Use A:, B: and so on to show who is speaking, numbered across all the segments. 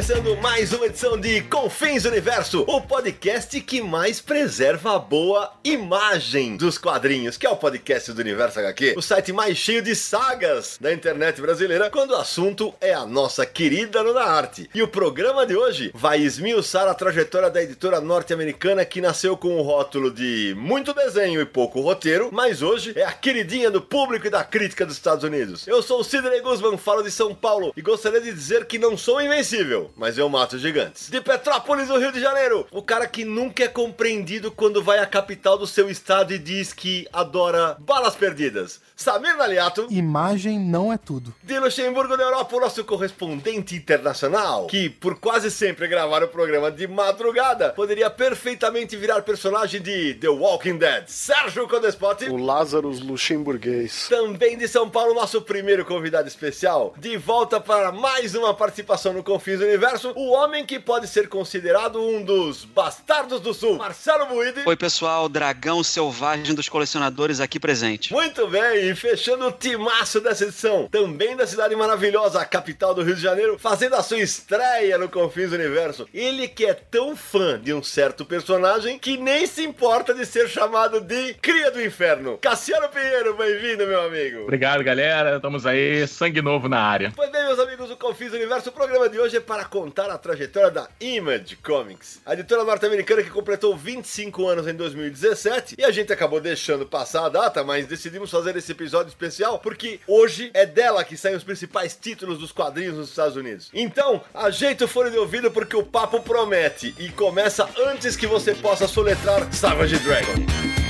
A: Começando mais uma edição de Confins Universo, o podcast que mais preserva a boa imagem dos quadrinhos, que é o podcast do Universo HQ, o site mais cheio de sagas da internet brasileira, quando o assunto é a nossa querida Nona Arte. E o programa de hoje vai esmiuçar a trajetória da editora norte-americana que nasceu com o rótulo de muito desenho e pouco roteiro, mas hoje é a queridinha do público e da crítica dos Estados Unidos. Eu sou o Sidney Guzman, falo de São Paulo e gostaria de dizer que não sou invencível mas eu mato gigantes. De Petrópolis, no Rio de Janeiro, o cara que nunca é compreendido quando vai à capital do seu estado e diz que adora balas perdidas. Samir Naliato.
B: Imagem não é tudo.
A: De Luxemburgo, da Europa, o nosso correspondente internacional, que por quase sempre gravar o programa de madrugada, poderia perfeitamente virar personagem de The Walking Dead. Sérgio Codespot.
C: O Lazarus luxemburguês.
A: Também de São Paulo, nosso primeiro convidado especial. De volta para mais uma participação no Confins do Universo, o homem que pode ser considerado um dos bastardos do sul, Marcelo Buide.
D: Oi, pessoal, dragão selvagem dos colecionadores aqui presente.
A: Muito bem, e fechando o timaço dessa edição, também da cidade maravilhosa, a capital do Rio de Janeiro, fazendo a sua estreia no Confins do Universo. Ele que é tão fã de um certo personagem que nem se importa de ser chamado de Cria do Inferno. Cassiano Pinheiro, bem-vindo, meu amigo.
E: Obrigado, galera. Estamos aí, sangue novo na área.
A: Pois bem, meus amigos do Confins do Universo, o programa de hoje é para contar a trajetória da Image Comics, a editora norte-americana que completou 25 anos em 2017 e a gente acabou deixando passar a data, mas decidimos fazer esse episódio especial porque hoje é dela que saem os principais títulos dos quadrinhos nos Estados Unidos. Então, ajeita o fone de ouvido porque o papo promete e começa antes que você possa soletrar Savage Dragon.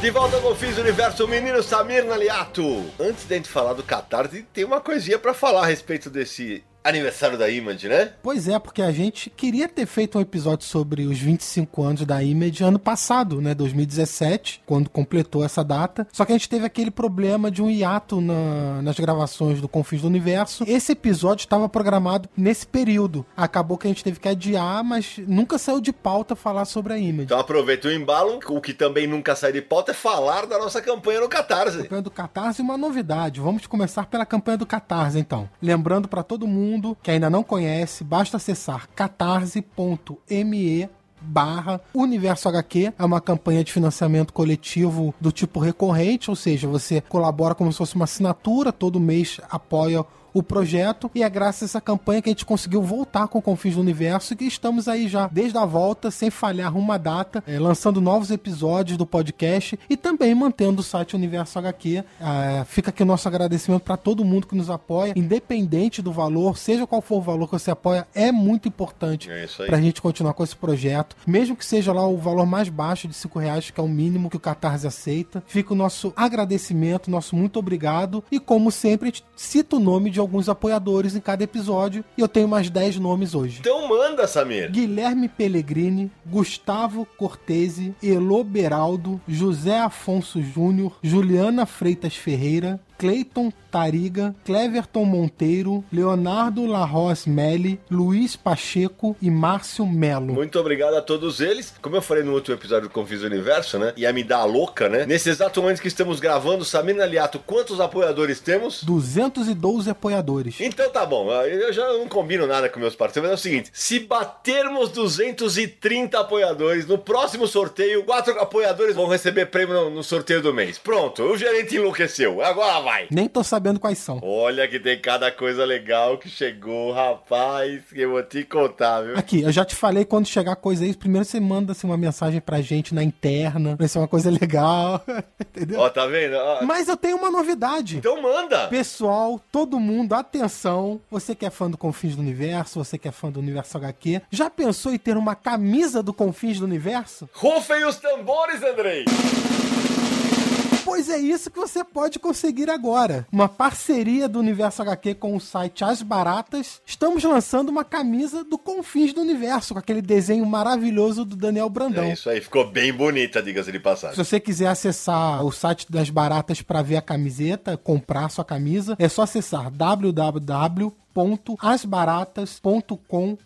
A: De volta ao Confins Universo, menino Samir Naliato. Antes da gente falar do Catarse, tem uma coisinha para falar a respeito desse aniversário da Image, né?
B: Pois é, porque a gente queria ter feito um episódio sobre os 25 anos da Image ano passado, né? 2017, quando completou essa data. Só que a gente teve aquele problema de um hiato na, nas gravações do Confins do Universo. Esse episódio estava programado nesse período. Acabou que a gente teve que adiar, mas nunca saiu de pauta falar sobre a Image.
A: Então aproveita o embalo. O que também nunca sai de pauta é falar da nossa campanha no Catarse.
B: Campanha do Catarse e uma novidade. Vamos começar pela campanha do Catarse, então. Lembrando para todo mundo mundo que ainda não conhece, basta acessar catarse.me barra Universo HQ. É uma campanha de financiamento coletivo do tipo recorrente, ou seja, você colabora como se fosse uma assinatura, todo mês apoia o projeto e é graças a essa campanha que a gente conseguiu voltar com o Confins do Universo e que estamos aí já desde a volta, sem falhar uma data, é, lançando novos episódios do podcast e também mantendo o site Universo HQ. É, fica aqui o nosso agradecimento para todo mundo que nos apoia, independente do valor, seja qual for o valor que você apoia, é muito importante
A: É
B: para a gente continuar com esse projeto, mesmo que seja lá o valor mais baixo de 5 reais, que é o mínimo que o Catarse aceita. Fica o nosso agradecimento, nosso muito obrigado e como sempre a gente cita o nome de alguns apoiadores em cada episódio e eu tenho mais 10 nomes hoje.
A: Então manda, Samir.
B: Guilherme Pellegrini, Gustavo Cortese, Elo Beraldo, José Afonso Júnior, Juliana Freitas Ferreira, Cleiton Tariga, Cleverton Monteiro, Leonardo Larros Melli, Luiz Pacheco e Márcio Melo.
A: Muito obrigado a todos eles. Como eu falei no último episódio do Confis Universo, né? Ia me dar a louca, né? Nesse exato momento que estamos gravando, Samir Naliato, quantos apoiadores temos?
B: 212 apoiadores.
A: Então tá bom, eu já não combino nada com meus parceiros, mas é o seguinte: se batermos 230 apoiadores, no próximo sorteio, quatro apoiadores vão receber prêmio no, no sorteio do mês. Pronto, o gerente enlouqueceu. Agora vai.
B: Nem tô sabendo sabendo quais são.
A: Olha que tem cada coisa legal que chegou, rapaz, que eu vou te contar, viu?
B: Aqui, eu já te falei quando chegar coisa aí, primeiro você manda assim, uma mensagem pra gente na interna, pra ser uma coisa legal, entendeu?
A: Ó, tá vendo? Ó,
B: Mas eu tenho uma novidade.
A: Então manda!
B: Pessoal, todo mundo, atenção. Você que é fã do Confins do Universo, você que é fã do Universo HQ, já pensou em ter uma camisa do Confins do Universo?
A: Rufem os tambores, Andrei!
B: Pois é isso que você pode conseguir agora. Uma parceria do Universo HQ com o site As Baratas. Estamos lançando uma camisa do Confins do Universo, com aquele desenho maravilhoso do Daniel Brandão.
A: É isso aí, ficou bem bonita, diga-se de passagem.
B: Se você quiser acessar o site das Baratas para ver a camiseta, comprar sua camisa, é só acessar www.asbaratas.com.br.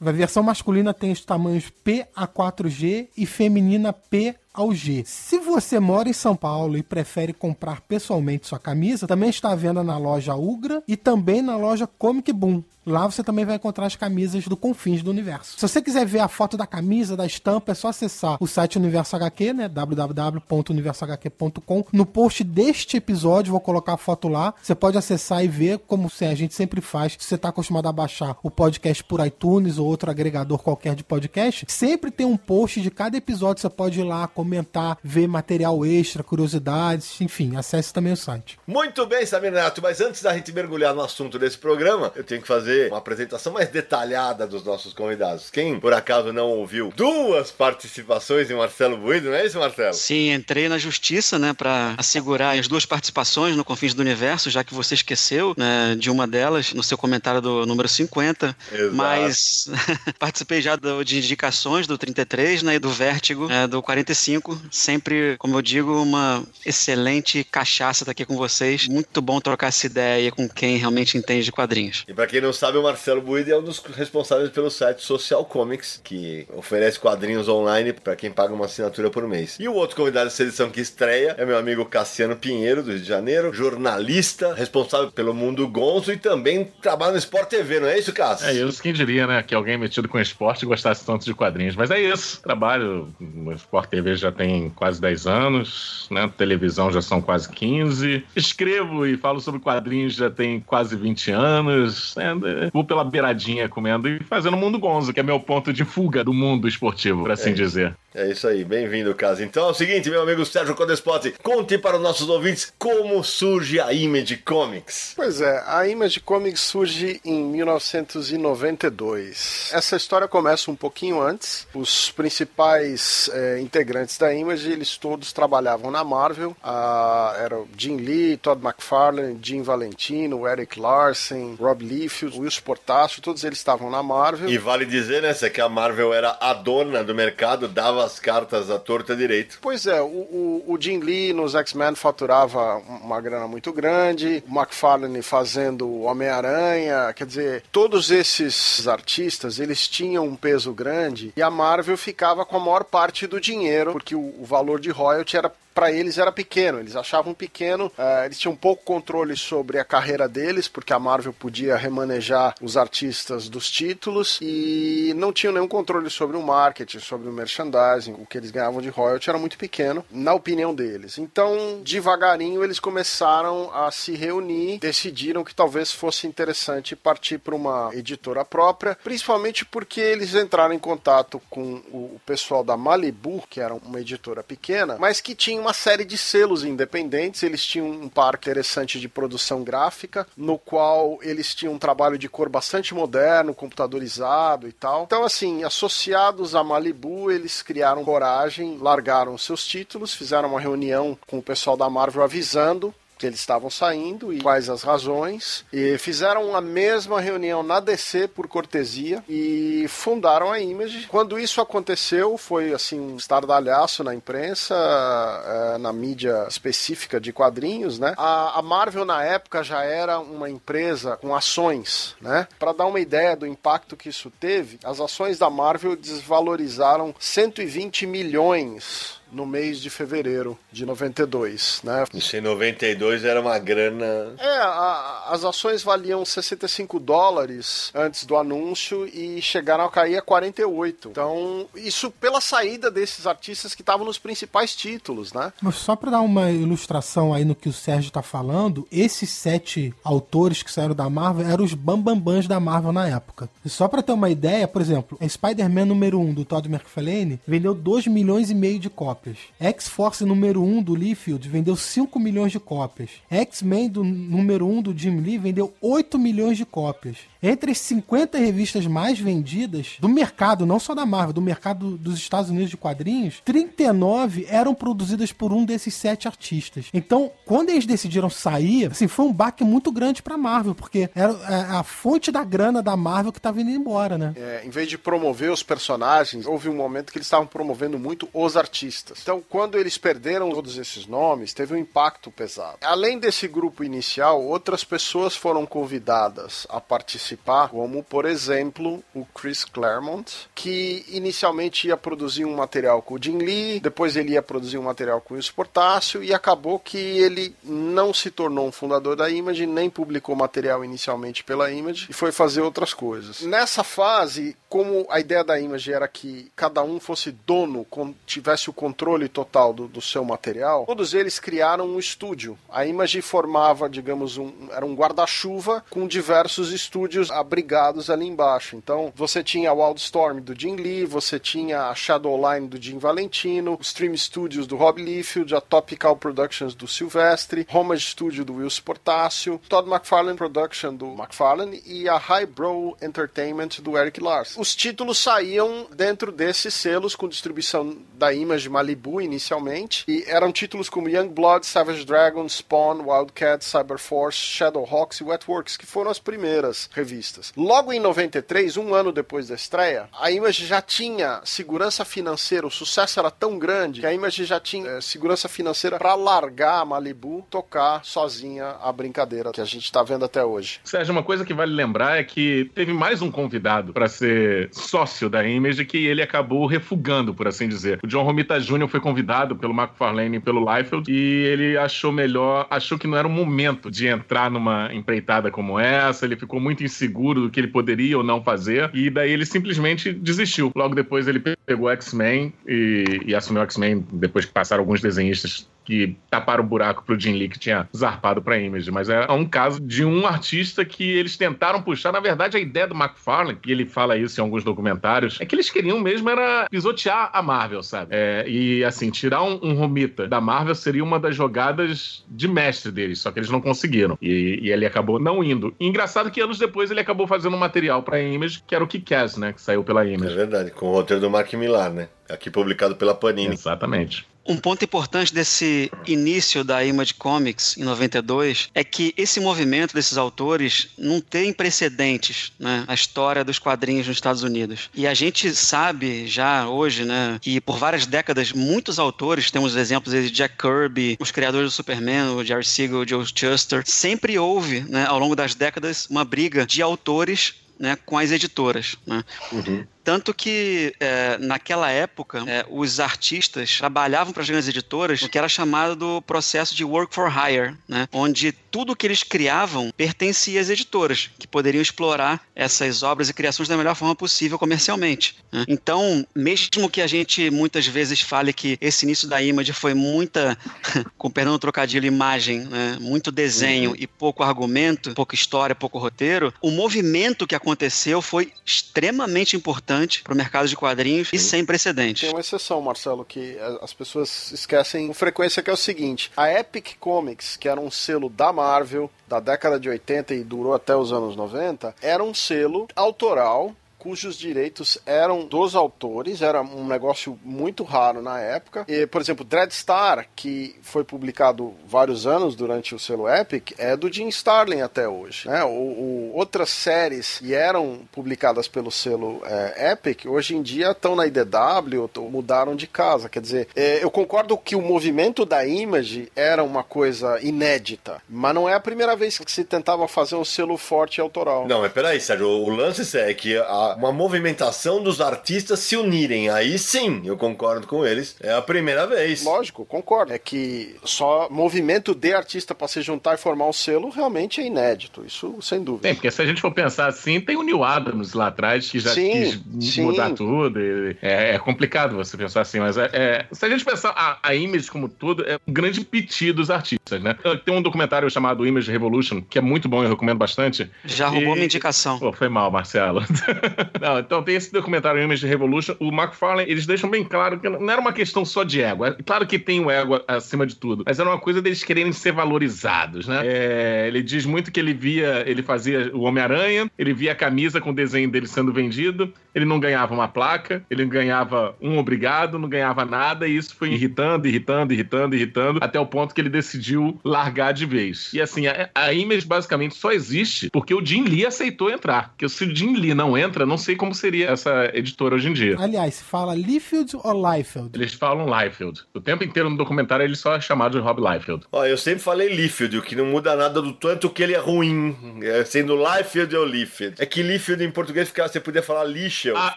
B: A versão masculina tem os tamanhos P a 4G e feminina P ao G. Se você mora em São Paulo e prefere comprar pessoalmente sua camisa, também está à venda na loja Ugra e também na loja Comic Boom. Lá você também vai encontrar as camisas do Confins do Universo. Se você quiser ver a foto da camisa, da estampa, é só acessar o site Universo HQ, né? www.universohq.com. No post deste episódio, vou colocar a foto lá. Você pode acessar e ver como a gente sempre faz. Se você está acostumado a baixar o podcast por iTunes ou outro agregador qualquer de podcast, sempre tem um post de cada episódio. Você pode ir lá comentar, ver material extra, curiosidades, enfim, acesse também o site.
A: Muito bem, Samir Neto, mas antes da gente mergulhar no assunto desse programa, eu tenho que fazer uma apresentação mais detalhada dos nossos convidados. Quem, por acaso, não ouviu duas participações em Marcelo Buido, não é isso, Marcelo?
D: Sim, entrei na justiça, né, para assegurar as duas participações no Confins do Universo, já que você esqueceu, né, de uma delas no seu comentário do número 50.
A: Exato.
D: Mas participei já do, de indicações do 33, né, e do Vértigo, né, do 45. Sempre, como eu digo, uma excelente cachaça estar aqui com vocês. Muito bom trocar essa ideia com quem realmente entende de quadrinhos.
A: E pra quem não sabe, o Marcelo Buide é um dos responsáveis pelo site Social Comics, que oferece quadrinhos online pra quem paga uma assinatura por mês. E o outro convidado dessa edição que estreia é meu amigo Cassiano Pinheiro, do Rio de Janeiro, jornalista, responsável pelo Mundo Gonzo e também trabalha no Sport TV, não é isso, Cássio?
E: É isso, quem diria, né? Que alguém metido com esporte gostasse tanto de quadrinhos. Mas é isso. Trabalho no Sport TV já tem quase 10 anos, né? Televisão já são quase 15. Escrevo e falo sobre quadrinhos já tem quase 20 anos. né? Vou pela beiradinha comendo e fazendo o Mundo Gonzo, que é meu ponto de fuga do mundo esportivo, por assim dizer.
A: É isso aí, bem-vindo, Cássio. Então é o seguinte, meu amigo Sérgio Codespot, conte para os nossos ouvintes como surge a Image Comics.
C: Pois é, a Image Comics surge em 1992. Essa história começa um pouquinho antes. Os principais eh, integrantes da Image, eles todos trabalhavam na Marvel. Ah, era o Jim Lee, Todd McFarlane, Jim Valentino, Eric Larsen, Rob Liefeld, Will Portacio, todos eles estavam na Marvel.
A: E vale dizer, né, que a Marvel era a dona do mercado, dava as cartas à torta direito.
C: Pois é, o, o, o Jim Lee nos X-Men faturava uma grana muito grande, o McFarlane fazendo o Homem-Aranha, quer dizer, todos esses artistas, eles tinham um peso grande e a Marvel ficava com a maior parte do dinheiro, porque o, o valor de royalty era para eles era pequeno, eles achavam pequeno, eh, eles tinham pouco controle sobre a carreira deles, porque a Marvel podia remanejar os artistas dos títulos e não tinham nenhum controle sobre o marketing, sobre o merchandising, o que eles ganhavam de royalty era muito pequeno, na opinião deles. Então, devagarinho, eles começaram a se reunir, decidiram que talvez fosse interessante partir para uma editora própria, principalmente porque eles entraram em contato com o pessoal da Malibu, que era uma editora pequena, mas que tinha uma série de selos independentes. Eles tinham um par interessante de produção gráfica, no qual eles tinham um trabalho de cor bastante moderno, computadorizado e tal. Então, assim, associados a Malibu, eles criaram coragem, largaram seus títulos, fizeram uma reunião com o pessoal da Marvel avisando que eles estavam saindo e quais as razões. E fizeram a mesma reunião na DC por cortesia e fundaram a Image. Quando isso aconteceu, foi assim um estardalhaço na imprensa, eh, na mídia específica de quadrinhos, né? A, a Marvel na época já era uma empresa com ações, né? Para dar uma ideia do impacto que isso teve, as ações da Marvel desvalorizaram 120 milhões no mês de fevereiro de 92, né?
A: Isso em 92 era uma grana.
C: É, a, as ações valiam 65 dólares antes do anúncio e chegaram a cair a 48. Então, isso pela saída desses artistas que estavam nos principais títulos, né?
B: Mas só para dar uma ilustração aí no que o Sérgio tá falando, esses sete autores que saíram da Marvel eram os bambambãs da Marvel na época. E só para ter uma ideia, por exemplo, Spider-Man número 1 do Todd McFarlane vendeu 2 milhões e meio de cópias. X-Force número 1 do Liefeld vendeu 5 milhões de cópias. X-Men do número 1 do Jim Lee vendeu 8 milhões de cópias. Entre as 50 revistas mais vendidas do mercado, não só da Marvel, do mercado dos Estados Unidos de quadrinhos, 39 eram produzidas por um desses sete artistas. Então, quando eles decidiram sair, assim, foi um baque muito grande pra Marvel, porque era é, a fonte da grana da Marvel que tava indo embora, né?
C: É, em vez de promover os personagens, houve um momento que eles estavam promovendo muito os artistas. Então, quando eles perderam todos esses nomes, teve um impacto pesado. Além desse grupo inicial, outras pessoas foram convidadas a participar, como, por exemplo, o Chris Claremont, que inicialmente ia produzir um material com o Jim Lee, depois ele ia produzir um material com o Sportácio, e acabou que ele não se tornou um fundador da Image, nem publicou material inicialmente pela Image, e foi fazer outras coisas. Nessa fase, como a ideia da Image era que cada um fosse dono, tivesse o controle total do, do seu material, todos eles criaram um estúdio. A Image formava, digamos, um, era um guarda-chuva com diversos estúdios abrigados ali embaixo. Então, você tinha o Wildstorm do Jim Lee, você tinha a Shadowline do Jim Valentino, Stream Studios do Rob Liefeld, a Topical Productions do Silvestre, Homage Studio do Will Sportácio, Todd McFarlane Production do McFarlane e a Highbrow Entertainment do Eric Larson. Os títulos saíam dentro desses selos com distribuição da Image Malibu inicialmente e eram títulos como Youngblood, Savage Dragon, Spawn, Wildcat, Cyberforce, Shadowhawks e Wetworks, que foram as primeiras revistas. Logo em 93, um ano depois da estreia, a Image já tinha segurança financeira, o sucesso era tão grande que a Image já tinha é, segurança financeira para largar a Malibu tocar sozinha a brincadeira que a gente está vendo até hoje.
E: Sérgio, uma coisa que vale lembrar é que teve mais um convidado para ser sócio da Image que ele acabou refugando, por assim dizer. O John Romita Jr. foi convidado pelo McFarlane e pelo Liefeld e ele achou melhor, achou que não era o momento de entrar numa empreitada como essa, ele ficou muito inseguro do que ele poderia ou não fazer e daí ele simplesmente desistiu. Logo depois ele pegou X-Men e, e assumiu X-Men depois que passaram alguns desenhistas que taparam o buraco pro Jim Lee que tinha zarpado pra Image, mas é um caso de um artista que eles tentaram puxar, na verdade a ideia do McFarlane, e ele fala isso em alguns documentários, é que eles queriam mesmo era pisotear a Marvel, sabe? É, e assim, tirar um, um Romita da Marvel seria uma das jogadas de mestre deles, só que eles não conseguiram, e, e ele acabou não indo. E engraçado que anos depois ele acabou fazendo um material pra Image, que era o Kick-Ass, né, que saiu pela Image.
A: É verdade, com o roteiro do Mark Millar, né? Aqui publicado pela Panini.
E: Exatamente.
D: Um ponto importante desse início da Image Comics em 92 é que esse movimento desses autores não tem precedentes né, na história dos quadrinhos nos Estados Unidos. E a gente sabe já hoje né, que por várias décadas muitos autores, temos exemplos de Jack Kirby, os criadores do Superman, o Jerry Siegel, o Joe Shuster, sempre houve né, ao longo das décadas uma briga de autores né, com as editoras. Né? Uhum. Tanto que, é, naquela época, é, os artistas trabalhavam para as grandes editoras no que era chamado do processo de work for hire, né? onde tudo que eles criavam pertencia às editoras, que poderiam explorar essas obras e criações da melhor forma possível comercialmente. Né? Então, mesmo que a gente muitas vezes fale que esse início da Image foi muita, com perdão do trocadilho, imagem, né? muito desenho uhum. e pouco argumento, pouca história, pouco roteiro, o movimento que aconteceu foi extremamente importante importante para o mercado de quadrinhos Sim. e sem precedentes.
C: Tem uma exceção, Marcelo, que as pessoas esquecem com frequência, que é o seguinte: a Epic Comics, que era um selo da Marvel da década de 80 e durou até os anos 90, era um selo autoral cujos direitos eram dos autores, era um negócio muito raro na época. E, por exemplo, Dreadstar, que foi publicado vários anos durante o selo Epic, é do Jim Starlin até hoje. Né? O, o outras séries que eram publicadas pelo selo é, Epic, hoje em dia estão na IDW, mudaram de casa. Quer dizer, é, eu concordo que o movimento da Image era uma coisa inédita, mas não é a primeira vez que se tentava fazer um selo forte autoral.
A: Não, mas peraí, Sérgio, o lance é que a Uma movimentação dos artistas se unirem, aí sim, eu concordo com eles, é a primeira vez.
C: Lógico, concordo. É que só movimento de artista para se juntar e formar um selo realmente é inédito, isso sem dúvida.
E: Tem, porque se a gente for pensar assim, tem o Neil Adams lá atrás que já
C: Sim,
E: quis
C: sim.
E: mudar tudo. e é, é complicado você pensar assim, mas é, é- se a gente pensar a, a Image como tudo, é um grande piti dos artistas, né? Tem um documentário chamado Image Revolution, que é muito bom, eu recomendo bastante.
D: Já roubou
E: E-
D: minha indicação.
E: Pô, foi mal, Marcelo. não, então tem esse documentário Image Revolution. O McFarlane, eles deixam bem claro que não era uma questão só de ego. É Claro que tem o ego acima de tudo, mas era uma coisa deles quererem ser valorizados, né? É, ele diz muito que ele via, ele fazia o Homem-Aranha, ele via a camisa com o desenho dele sendo vendido, ele não ganhava uma placa, ele ganhava um obrigado, não ganhava nada, e isso foi irritando, irritando, irritando, irritando, até o ponto que ele decidiu largar de vez. E assim, a, a Image basicamente só existe porque o Jim Lee aceitou entrar. Porque se o Jim Lee não entra, não sei como seria essa editora hoje em dia.
B: Aliás, se fala Liefeld ou Liefeld?
E: Eles falam Liefeld. O tempo inteiro no documentário ele só é chamado de Rob Liefeld.
A: Ó, eu sempre falei Liefeld, o que não muda nada do tanto que ele é ruim. É, sendo Liefeld ou Liefeld. É que Liefeld em português ficava, você podia falar Lichel.
E: A-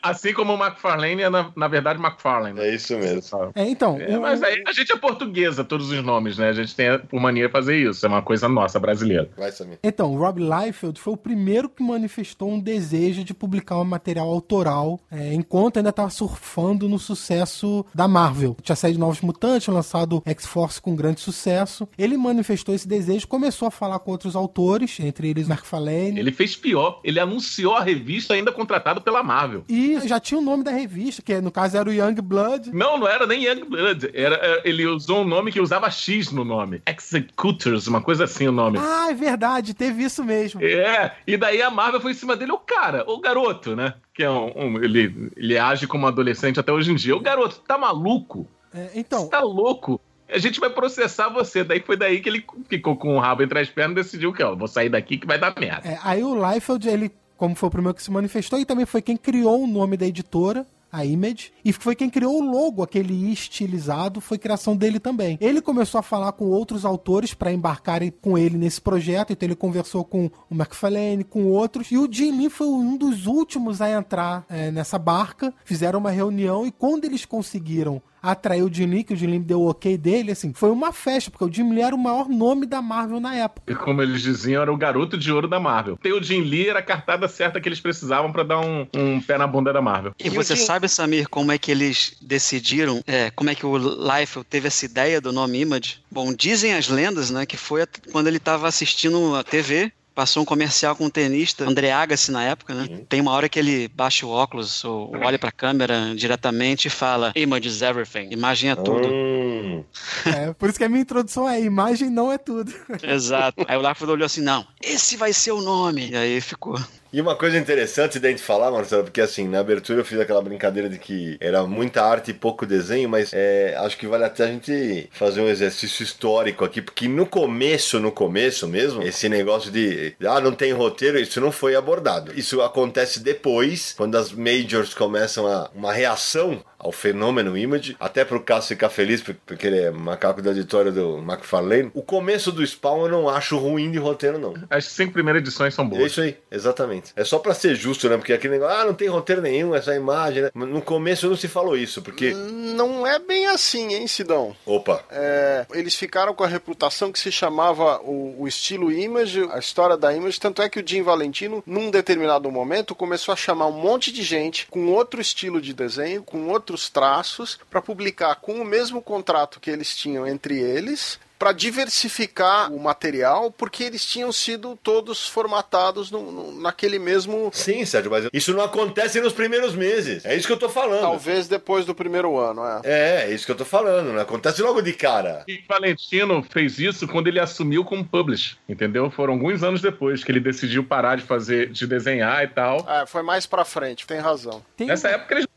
E: assim como o McFarlane é, na, na verdade, McFarlane.
A: É isso mesmo.
B: É, então,
E: É,
B: o-
E: mas aí a gente é portuguesa, todos os nomes, né? A gente tem por mania fazer isso. É uma coisa nossa, brasileira.
A: Vai, Samir.
B: Então, o Rob Liefeld foi o primeiro que manifestou um desejo de publicar material autoral, é, enquanto ainda estava surfando no sucesso da Marvel. Tinha saído Novos Mutantes, lançado X-Force com grande sucesso. Ele manifestou esse desejo, começou a falar com outros autores, entre eles McFarlane.
E: Ele fez pior. Ele anunciou a revista ainda contratado pela Marvel.
B: E já tinha o nome da revista, que no caso era o Young Blood.
E: Não, não era nem Youngblood. Era, é, ele usou um nome que usava X no nome. Executors, uma coisa assim o nome.
B: Ah, é verdade, teve isso mesmo.
E: É, e daí a Marvel foi em cima dele, o cara, o garoto, né? Que é um, um- ele, ele age como adolescente até hoje em dia. O garoto, tá maluco?
B: É, então,
E: Você tá louco? A gente vai processar você. Daí foi daí que ele ficou com o rabo entre as pernas e decidiu que, ó, vou sair daqui que vai dar merda.
B: É, aí o Liefeld, ele, como foi o primeiro que se manifestou, e também foi quem criou o nome da editora, a Image, e foi quem criou o logo, aquele estilizado, foi criação dele também. Ele começou a falar com outros autores para embarcarem com ele nesse projeto, então ele conversou com o McFarlane, com outros, e o Jim Lee foi um dos últimos a entrar é, nessa barca, fizeram uma reunião, e quando eles conseguiram atrair o Jim Lee, que o Jim Lee deu o ok dele, assim, foi uma festa, porque o Jim Lee era o maior nome da Marvel na época.
E: E como eles diziam, era o garoto de ouro da Marvel. Tem o Jim Lee, era a cartada certa que eles precisavam pra dar um, um pé na bunda da Marvel.
D: E você sabe, Samir, como é que eles decidiram, é, como é que o Liefeld teve essa ideia do nome Image? Bom, dizem as lendas, né, que foi quando ele estava assistindo a TV, passou um comercial com o tenista André Agassi na época, né? Tem uma hora que ele baixa o óculos ou olha pra câmera diretamente e fala Image is everything, imagem é tudo.
A: Hum.
B: É, por isso que a minha introdução é imagem não é tudo.
D: Exato. Aí o Liefeld olhou assim, não, esse vai ser o nome. E aí ficou.
A: E uma coisa interessante da gente falar, Marcelo, porque assim, na abertura eu fiz aquela brincadeira de que era muita arte e pouco desenho, mas é, acho que vale até a gente fazer um exercício histórico aqui, porque no começo, no começo mesmo, esse negócio de, ah, não tem roteiro, isso não foi abordado. Isso acontece depois, quando as majors começam a, uma reação ao fenômeno Image, até pro Cássio ficar feliz, por- porque ele é macaco da editora do McFarlane. O começo do Spawn eu não acho ruim de roteiro, não.
E: As cinco primeiras edições são
A: É
E: boas.
A: isso aí, exatamente. É só pra ser justo, né? Porque aquele negócio, ah, não tem roteiro nenhum, essa imagem, né? No começo não se falou isso, porque.
C: Não é bem assim, hein, Sidão?
A: Opa!
C: É, eles ficaram com a reputação que se chamava o, o estilo Image, a história da Image, tanto é que o Jim Valentino, num determinado momento, começou a chamar um monte de gente com outro estilo de desenho, com outros traços, para publicar com o mesmo contrato que eles tinham entre eles. Para diversificar o material, porque eles tinham sido todos formatados no- no- naquele mesmo.
A: Sim, Sérgio, mas isso não acontece nos primeiros meses. É isso que eu tô falando.
C: Talvez depois do primeiro ano, é.
A: É, é isso que eu tô falando, não acontece logo de cara.
E: E Valentino fez isso quando ele assumiu como publish, entendeu? Foram alguns anos depois que ele decidiu parar de fazer, de desenhar e tal.
C: É, foi mais pra frente, tem razão.
B: Tem
E: Nessa época eles,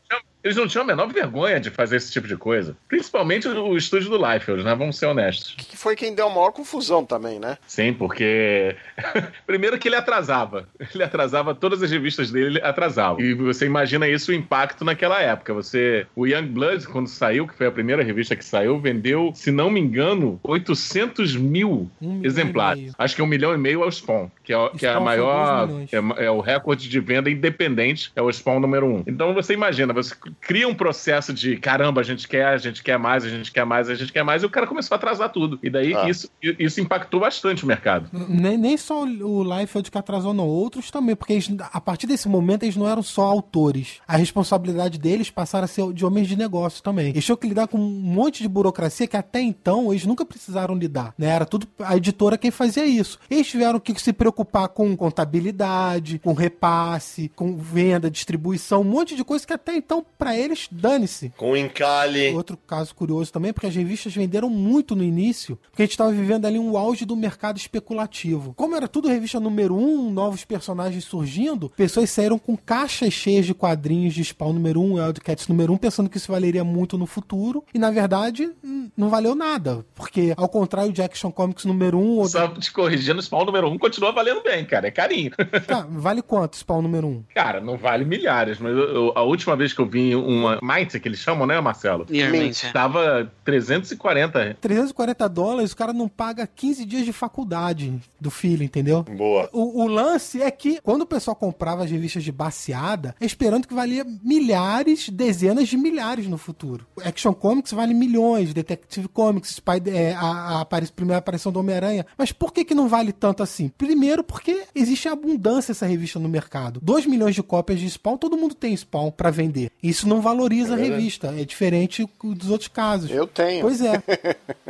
E: eles não tinham a menor vergonha de fazer esse tipo de coisa. Principalmente o estúdio do Liefeld, né? Vamos ser honestos.
C: Que foi quem deu a maior confusão também, né?
E: Sim, porque. Primeiro que ele atrasava. Ele atrasava todas as revistas dele, atrasava. E você imagina isso o impacto naquela época. Você. O Young Blood, quando saiu, que foi a primeira revista que saiu, vendeu, se não me engano, 800 mil
B: Um
E: exemplares. Acho que é um milhão e meio é o Spawn, que é, que é a maior. É, é o recorde de venda independente, é o Spawn número um. Então você imagina, você cria um processo de caramba, a gente quer, a gente quer mais, a gente quer mais, a gente quer mais, e o cara começou a atrasar tudo. E daí
A: Ah.
E: isso, isso impactou bastante o mercado.
B: Nem, nem só o Liefeld que atrasou, não. Outros também, porque eles, a partir desse momento eles não eram só autores. A responsabilidade deles passaram a ser de homens de negócio também. Eles tinham que lidar com um monte de burocracia que até então eles nunca precisaram lidar. Né? Era tudo a editora quem fazia isso. Eles tiveram que se preocupar com contabilidade, com repasse, com venda, distribuição, um monte de coisa que até então, pra eles, dane-se.
A: Com encalhe.
B: Outro caso curioso também, porque as revistas venderam muito no início, porque a gente estava vivendo ali um auge do mercado especulativo. Como era tudo revista número um, novos personagens surgindo, pessoas saíram com caixas cheias de quadrinhos de Spawn número um, Wildcats número um, pensando que isso valeria muito no futuro, e na verdade não valeu nada, porque ao contrário de Action Comics número um, ou...
E: Só te corrigindo, o Spawn número um continua valendo bem, cara. É carinho.
B: Tá, vale quanto Spawn número um?
E: Cara, não vale milhares, mas eu- eu- a última vez que eu vi uma Might, que eles chamam, né, Marcelo?
D: Nearmente, é.
E: Tava 340.
B: 340 dólares, o cara não paga 15 dias de faculdade do filho, entendeu?
A: Boa.
B: O, o lance é que quando o pessoal comprava as revistas de baseada, é esperando que valia milhares, dezenas de milhares no futuro. Action Comics vale milhões, Detective Comics, Spider, é, a, a apari- primeira aparição do Homem-Aranha. Mas por que, que não vale tanto assim? Primeiro, porque existe abundância essa revista no mercado. 2 milhões de cópias de Spawn, todo mundo tem Spawn pra vender. Isso não valoriza a revista. É diferente dos outros casos.
C: Eu tenho.
B: Pois é.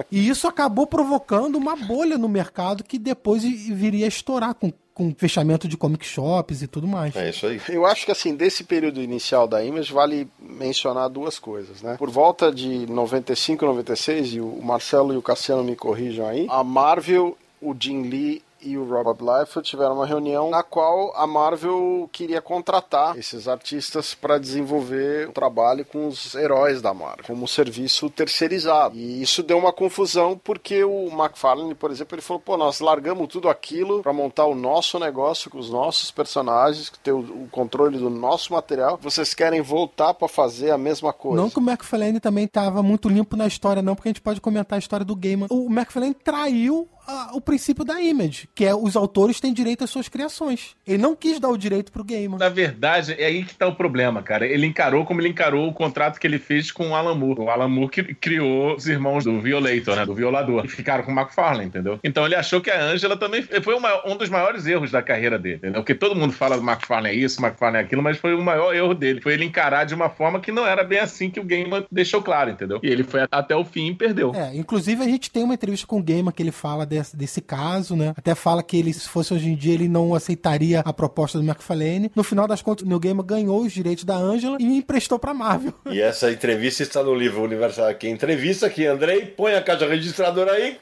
B: E isso acabou provocando uma bolha no mercado que depois viria a estourar com, com fechamento de comic shops e tudo mais.
A: É isso aí.
C: Eu acho que assim, desse período inicial da Image, vale mencionar duas coisas, né? Por volta de 95, 96, e o Marcelo e o Cassiano me corrijam aí, a Marvel, o Jim Lee e o Robert Liefeld tiveram uma reunião na qual a Marvel queria contratar esses artistas para desenvolver o trabalho com os heróis da Marvel, como serviço terceirizado. E isso deu uma confusão porque o McFarlane, por exemplo, ele falou: pô, nós largamos tudo aquilo para montar o nosso negócio com os nossos personagens, ter o, o controle do nosso material. Vocês querem voltar para fazer a mesma coisa?
B: Não que o McFarlane também estava muito limpo na história, não, porque a gente pode comentar a história do Gaiman. O McFarlane traiu ah, o princípio da Image, que é os autores têm direito às suas criações. Ele não quis dar o direito pro Gaiman.
E: Na verdade, é aí que tá o problema, cara. Ele encarou como ele encarou o contrato que ele fez com o Alan Moore. O Alan Moore que criou os irmãos do Violator, né? Do Violador. E ficaram com o McFarlane, entendeu? Então ele achou que a Angela também foi uma- um dos maiores erros da carreira dele, entendeu? Porque todo mundo fala do McFarlane é isso, McFarlane é aquilo, mas foi o maior erro dele. Foi ele encarar de uma forma que não era bem assim que o Gaiman deixou claro, entendeu? E ele foi até o fim e perdeu.
B: É, inclusive a gente tem uma entrevista com o Gaiman que ele fala desse, desse caso, né? Até fala que ele, se fosse hoje em dia, ele não aceitaria a proposta do McFarlane. No final das contas, o Neil Gaiman ganhou os direitos da Angela e emprestou pra Marvel.
A: E essa entrevista está no livro Universal aqui. Entrevista aqui, Andrei. Põe a caixa registradora aí.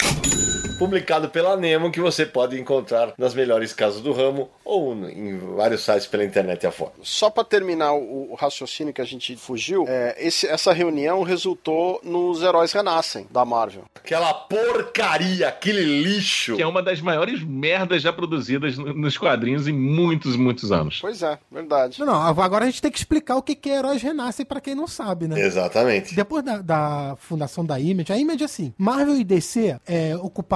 A: Publicado pela Nemo, que você pode encontrar nas melhores casas do ramo ou em vários sites pela internet afora.
C: Só para terminar o, o raciocínio que a gente fugiu, é, esse- essa reunião resultou nos Heróis Renascem da Marvel.
A: Aquela porcaria, aquele lixo.
E: Que é uma das maiores merdas já produzidas no- nos quadrinhos em muitos, muitos anos.
C: Pois é, verdade.
B: Não, não, agora a gente tem que explicar o que que é Heróis Renascem pra quem não sabe, né?
A: Exatamente.
B: Depois da, da fundação da Image, a Image, assim, Marvel e DC é,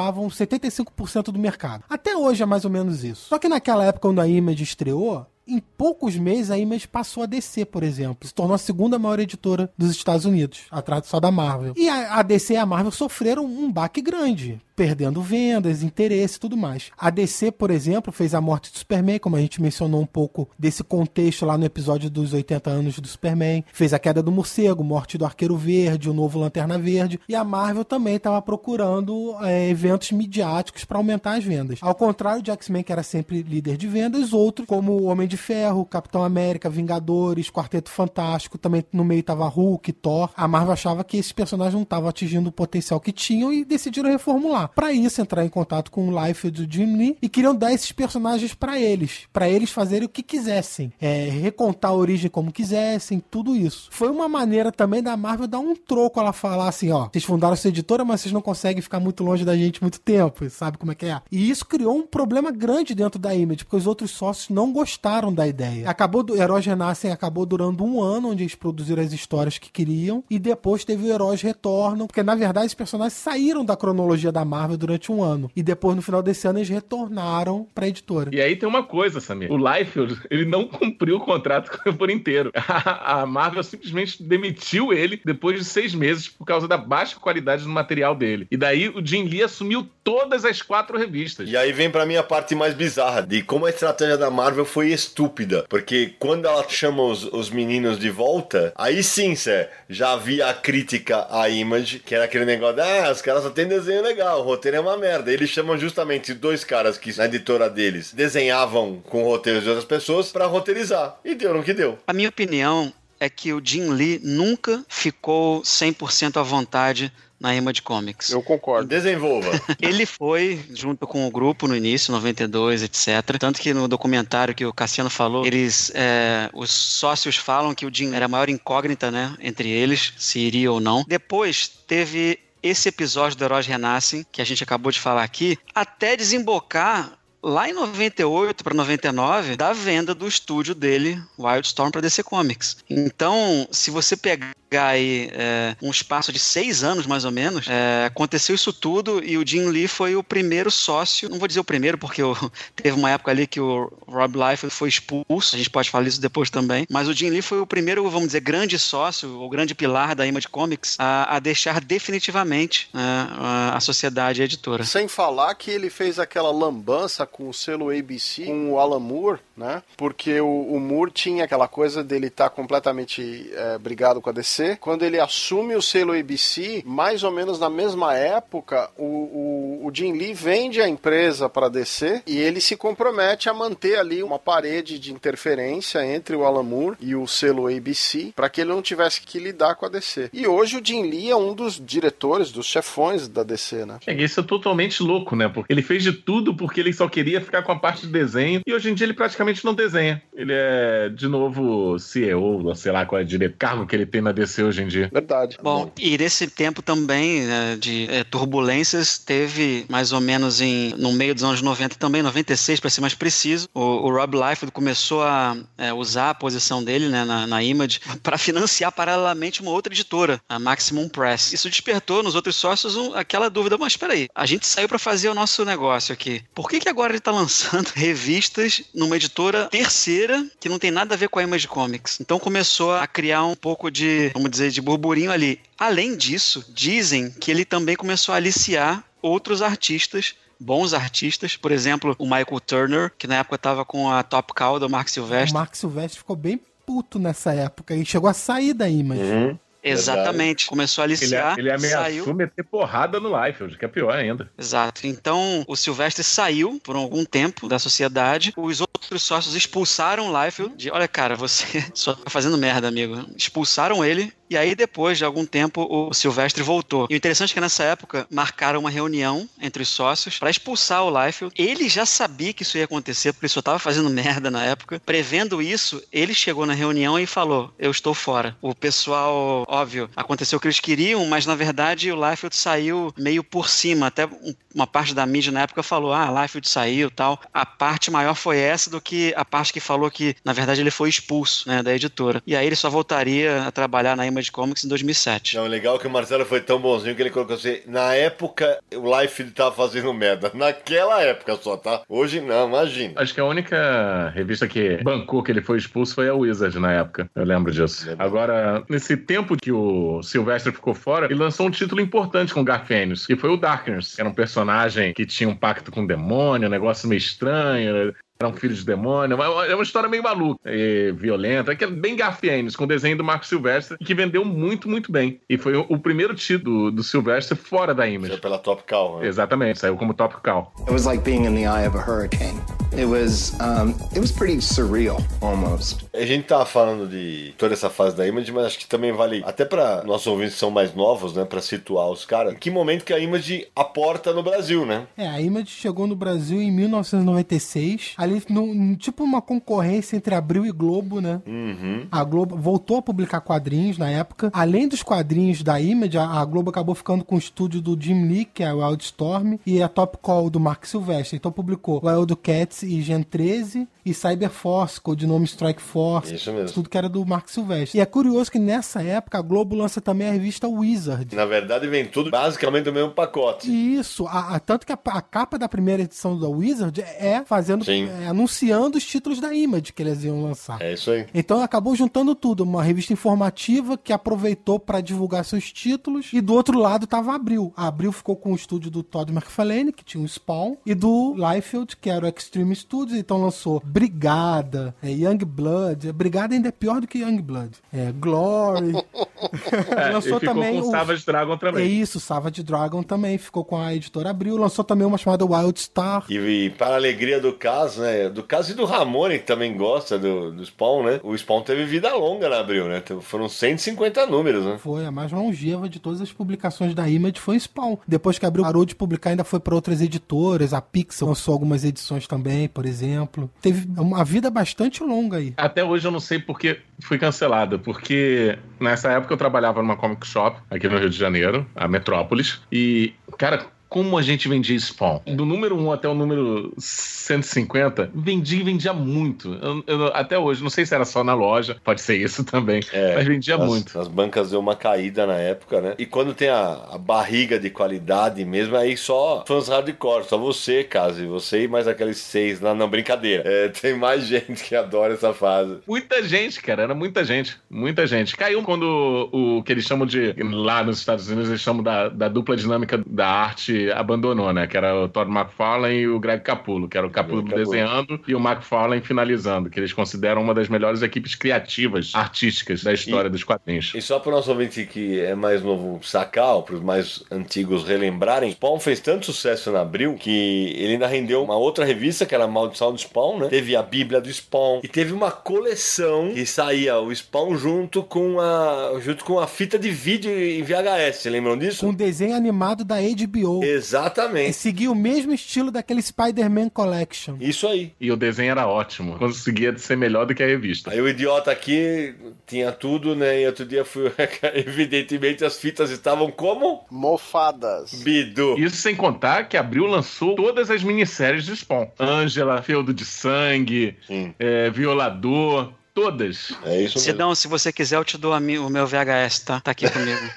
B: ocupavam 75% do mercado. Até hoje é mais ou menos isso. Só que naquela época, quando a Image estreou, em poucos meses a Image passou a DC, por exemplo. Se tornou a segunda maior editora dos Estados Unidos, atrás só da Marvel. E a DC e a Marvel sofreram um baque grande. Perdendo vendas, interesse e tudo mais. A DC, por exemplo, fez a morte do Superman, como a gente mencionou um pouco desse contexto lá no episódio dos 80 anos do Superman. Fez a queda do morcego, morte do Arqueiro Verde, o novo Lanterna Verde. E a Marvel também estava procurando é, eventos midiáticos para aumentar as vendas. Ao contrário de X-Men, que era sempre líder de vendas, outros, como o Homem de Ferro, Capitão América, Vingadores, Quarteto Fantástico, também no meio tava Hulk, Thor. A Marvel achava que esses personagens não estavam atingindo o potencial que tinham e decidiram reformular. Para isso, entrar em contato com o Liefeld do Jim Lee e queriam dar esses personagens para eles, para eles fazerem o que quisessem, é, recontar a origem como quisessem, tudo isso. Foi uma maneira também da Marvel dar um troco, ela falar assim, ó, vocês fundaram essa editora, mas vocês não conseguem ficar muito longe da gente muito tempo, sabe como é que é? E isso criou um problema grande dentro da Image, porque os outros sócios não gostaram da ideia. Acabou do Heróis Renascem acabou durando um ano, onde eles produziram as histórias que queriam, e depois teve o Heróis Retornam, porque na verdade os personagens saíram da cronologia da Marvel durante um ano. E depois, no final desse ano, eles retornaram pra editora.
E: E aí tem uma coisa, Samir. O Liefeld, ele não cumpriu o contrato por inteiro. A, Marvel simplesmente demitiu ele depois de seis meses por causa da baixa qualidade do material dele. E daí o Jim Lee assumiu todas as quatro revistas.
A: E aí vem pra mim a parte mais bizarra de como a estratégia da Marvel foi estúpida. Porque quando ela chama os, os meninos de volta, aí sim, Cé, já havia a crítica à Image, que era aquele negócio, de, ah, os caras só tem desenho legal, roteiro é uma merda. Eles chamam justamente dois caras que na editora deles desenhavam com roteiros de outras pessoas para roteirizar. E deu no que deu.
D: A minha opinião é que o Jim Lee nunca ficou 100% à vontade na Image Comics.
C: Eu concordo.
A: Desenvolva.
D: Ele foi junto com o grupo no início, 92, etc. Tanto que no documentário que o Cassiano falou, eles, é, os sócios falam que o Jim era a maior incógnita, né, entre eles, se iria ou não. Depois teve esse episódio do Heróis Renascem, que a gente acabou de falar aqui, até desembocar lá em 98 para 99 da venda do estúdio dele, Wildstorm, para DC Comics. Então, se você pegar aí é, um espaço de seis anos mais ou menos, é, aconteceu isso tudo e o Jim Lee foi o primeiro sócio, não vou dizer o primeiro porque eu, teve uma época ali que o Rob Liefeld foi expulso, a gente pode falar isso depois também, mas o Jim Lee foi o primeiro, vamos dizer, grande sócio, o grande pilar da Image Comics a, a deixar definitivamente né, a, a sociedade editora.
C: Sem falar que ele fez aquela lambança com o selo ABC, com o Alan Moore, né? Porque o, o Moore tinha aquela coisa dele estar tá completamente é, brigado com a DC. Quando ele assume o selo ABC, mais ou menos na mesma época, o, o, o Jim Lee vende a empresa para a DC e ele se compromete a manter ali uma parede de interferência entre o Alan Moore e o selo ABC para que ele não tivesse que lidar com a DC. E hoje o Jim Lee é um dos diretores, dos chefões da DC, né?
E: É, isso é totalmente louco, né? Porque ele fez de tudo porque ele só queria ficar com a parte de desenho e hoje em dia ele praticamente não desenha. Ele é, de novo, CEO, sei lá qual é o cargo que ele tem na DC hoje em dia.
C: Verdade.
D: Bom, e nesse tempo também né, de é, turbulências, teve mais ou menos em, no meio dos anos 90 também, 96 para ser mais preciso, o, o Rob Liefeld começou a é, usar a posição dele né, na, na Image para financiar paralelamente uma outra editora, a Maximum Press. Isso despertou nos outros sócios um, aquela dúvida, mas espera aí, a gente saiu para fazer o nosso negócio aqui. Por que, que agora ele está lançando revistas numa editora terceira que não tem nada a ver com a Image Comics. Então começou a criar um pouco de, vamos dizer, de burburinho ali. Além disso, dizem que ele também começou a aliciar outros artistas bons artistas, por exemplo, o Michael Turner, que na época estava com a Top Cow do Mark Silvestre.
B: O Mark Silvestre ficou bem puto nessa época e chegou a sair da Image. Uhum.
D: Exatamente. Verdade. Começou a aliciar.
E: Ele, ele ameaçou saiu... meter porrada no Liefeld, que é pior ainda.
D: Exato. Então, o Silvestre saiu por algum tempo da sociedade. Os outros sócios expulsaram o Liefeld. De, Olha, cara, você só tá fazendo merda, amigo. Expulsaram ele e aí, depois de algum tempo, o Silvestre voltou. E o interessante é que nessa época marcaram uma reunião entre os sócios para expulsar o Liefeld. Ele já sabia que isso ia acontecer, porque ele só estava fazendo merda na época. Prevendo isso, ele chegou na reunião e falou: Eu estou fora. O pessoal, óbvio, aconteceu o que eles queriam, mas na verdade o Liefeld saiu meio por cima. Até uma parte da mídia na época falou: Ah, Liefeld saiu tal. A parte maior foi essa do que a parte que falou que, na verdade, ele foi expulso né, da editora. E aí ele só voltaria a trabalhar na Image Comics em 2007.
A: Não, legal que o Marcelo foi tão bonzinho que ele colocou assim: na época o Life tava fazendo merda. Naquela época só, tá? Hoje não, imagina.
E: Acho que a única revista que bancou que ele foi expulso foi a Wizard na época. Eu lembro disso. Agora, nesse tempo que o Sylvester ficou fora, ele lançou um título importante com o Garfênios, que foi o Darkness, que era um personagem que tinha um pacto com o demônio, um negócio meio estranho era um filho de demônio. É uma história meio maluca, e violenta, que é bem Garfienes, com o desenho do Marco Silvestre, e que vendeu muito, muito bem. E foi o, primeiro título do, Silvestre fora da Image.
A: Saiu pela Top Cow,
E: né? Exatamente, saiu como Top Cow.
F: It was like being in the eye of a hurricane. It was um, it was pretty surreal almost.
A: A gente tá falando de toda essa fase da Image, mas acho que também vale até para nossos ouvintes que são mais novos, né, para situar os caras. Que momento que a Image aporta no Brasil, né?
B: É, a Image chegou no Brasil em 1996, ali no, tipo uma concorrência entre Abril e Globo, né?
A: Uhum.
B: A Globo voltou a publicar quadrinhos na época. Além dos quadrinhos da Image, a, Globo acabou ficando com o estúdio do Jim Lee, que é o Wildstorm, e a Top Call do Mark Silvestre. Então publicou Wildcats e Gen 13 e Cyberforce, com o nome Strike Force.
A: Isso mesmo.
B: Tudo que era do Mark Silvestre. E é curioso que nessa época a Globo lança também a revista Wizard.
A: Na verdade, vem tudo basicamente do mesmo pacote.
B: Isso, a- a- tanto que a, a capa da primeira edição da Wizard é fazendo,
A: Sim.
B: é, anunciando os títulos da Image que eles iam lançar.
A: É isso aí.
B: Então acabou juntando tudo, uma revista informativa que aproveitou para divulgar seus títulos e do outro lado tava Abril. A Abril ficou com o estúdio do Todd McFarlane, que tinha o Spawn, e do Liefeld, que era o Extreme Studios, então lançou Brigada, é, Young Blood. Brigada ainda é pior do que Young Blood. É, Glory.
E: É,
B: lançou
E: e ficou
B: também
E: com
B: o
E: Savage Dragon
B: é
E: também.
B: isso, Savage Dragon também ficou com a editora Abril, lançou também uma chamada Wild Star.
A: E, e para a alegria do caso, né? Do caso e do Ramone, que também gosta do, do Spawn, né? O Spawn teve vida longa na Abril, né? Foram 150 números, né?
B: Foi a mais longeva de todas as publicações da Image, foi Spawn. Depois que abriu, parou de publicar, ainda foi para outras editoras. A Pixel lançou algumas edições também, por exemplo. Teve uma vida bastante longa aí.
E: Até hoje eu não sei porque fui cancelada, porque nessa época eu trabalhava numa comic shop aqui no Rio de Janeiro, a Metrópolis, e, cara, como a gente vendia Spawn. Do número 1 até o número 150, vendia e vendia muito. Eu- eu- até hoje, não sei se era só na loja, pode ser isso também,
A: É,
E: mas vendia
A: as,
E: muito.
A: As bancas deu uma caída na época, né? E quando tem a, a barriga de qualidade mesmo, aí só fãs hardcore, só você, Kazi, você e mais aqueles seis lá, não, brincadeira. É, tem mais gente que adora essa fase.
E: Muita gente, cara, era muita gente. Muita gente. Caiu quando o, o que eles chamam de. Lá nos Estados Unidos, eles chamam da, da dupla dinâmica da arte abandonou, né? Que era o Todd McFarlane e o Greg Capullo, que era o Capullo
A: Greg Capullo.
E: desenhando e o McFarlane finalizando, que eles consideram uma das melhores equipes criativas, artísticas da história dos quadrinhos.
A: E só para o nosso ouvinte que é mais novo sacar, para os mais antigos relembrarem, Spawn fez tanto sucesso na Abril que ele ainda rendeu uma outra revista que era a Maldição do Spawn, né? Teve a Bíblia do Spawn e teve uma coleção que saía o Spawn junto com a junto com a fita de vídeo em VHS, lembram disso?
B: Com um desenho animado da HBO. E
A: Exatamente.
B: seguia o mesmo estilo daquele Spider-Man Collection.
A: Isso aí.
E: E o desenho era ótimo. Conseguia ser melhor do que a revista.
A: Aí o idiota aqui tinha tudo, né? E outro dia fui. Evidentemente as fitas estavam como?
C: Mofadas.
A: Bidu.
E: Isso sem contar que Abril lançou todas as minisséries de Spawn. Ângela, Feudo de Sangue, é, Violador, todas.
A: É isso mesmo.
D: Sidão, se você quiser, eu te dou a mi- o meu VHS, tá? Tá aqui comigo.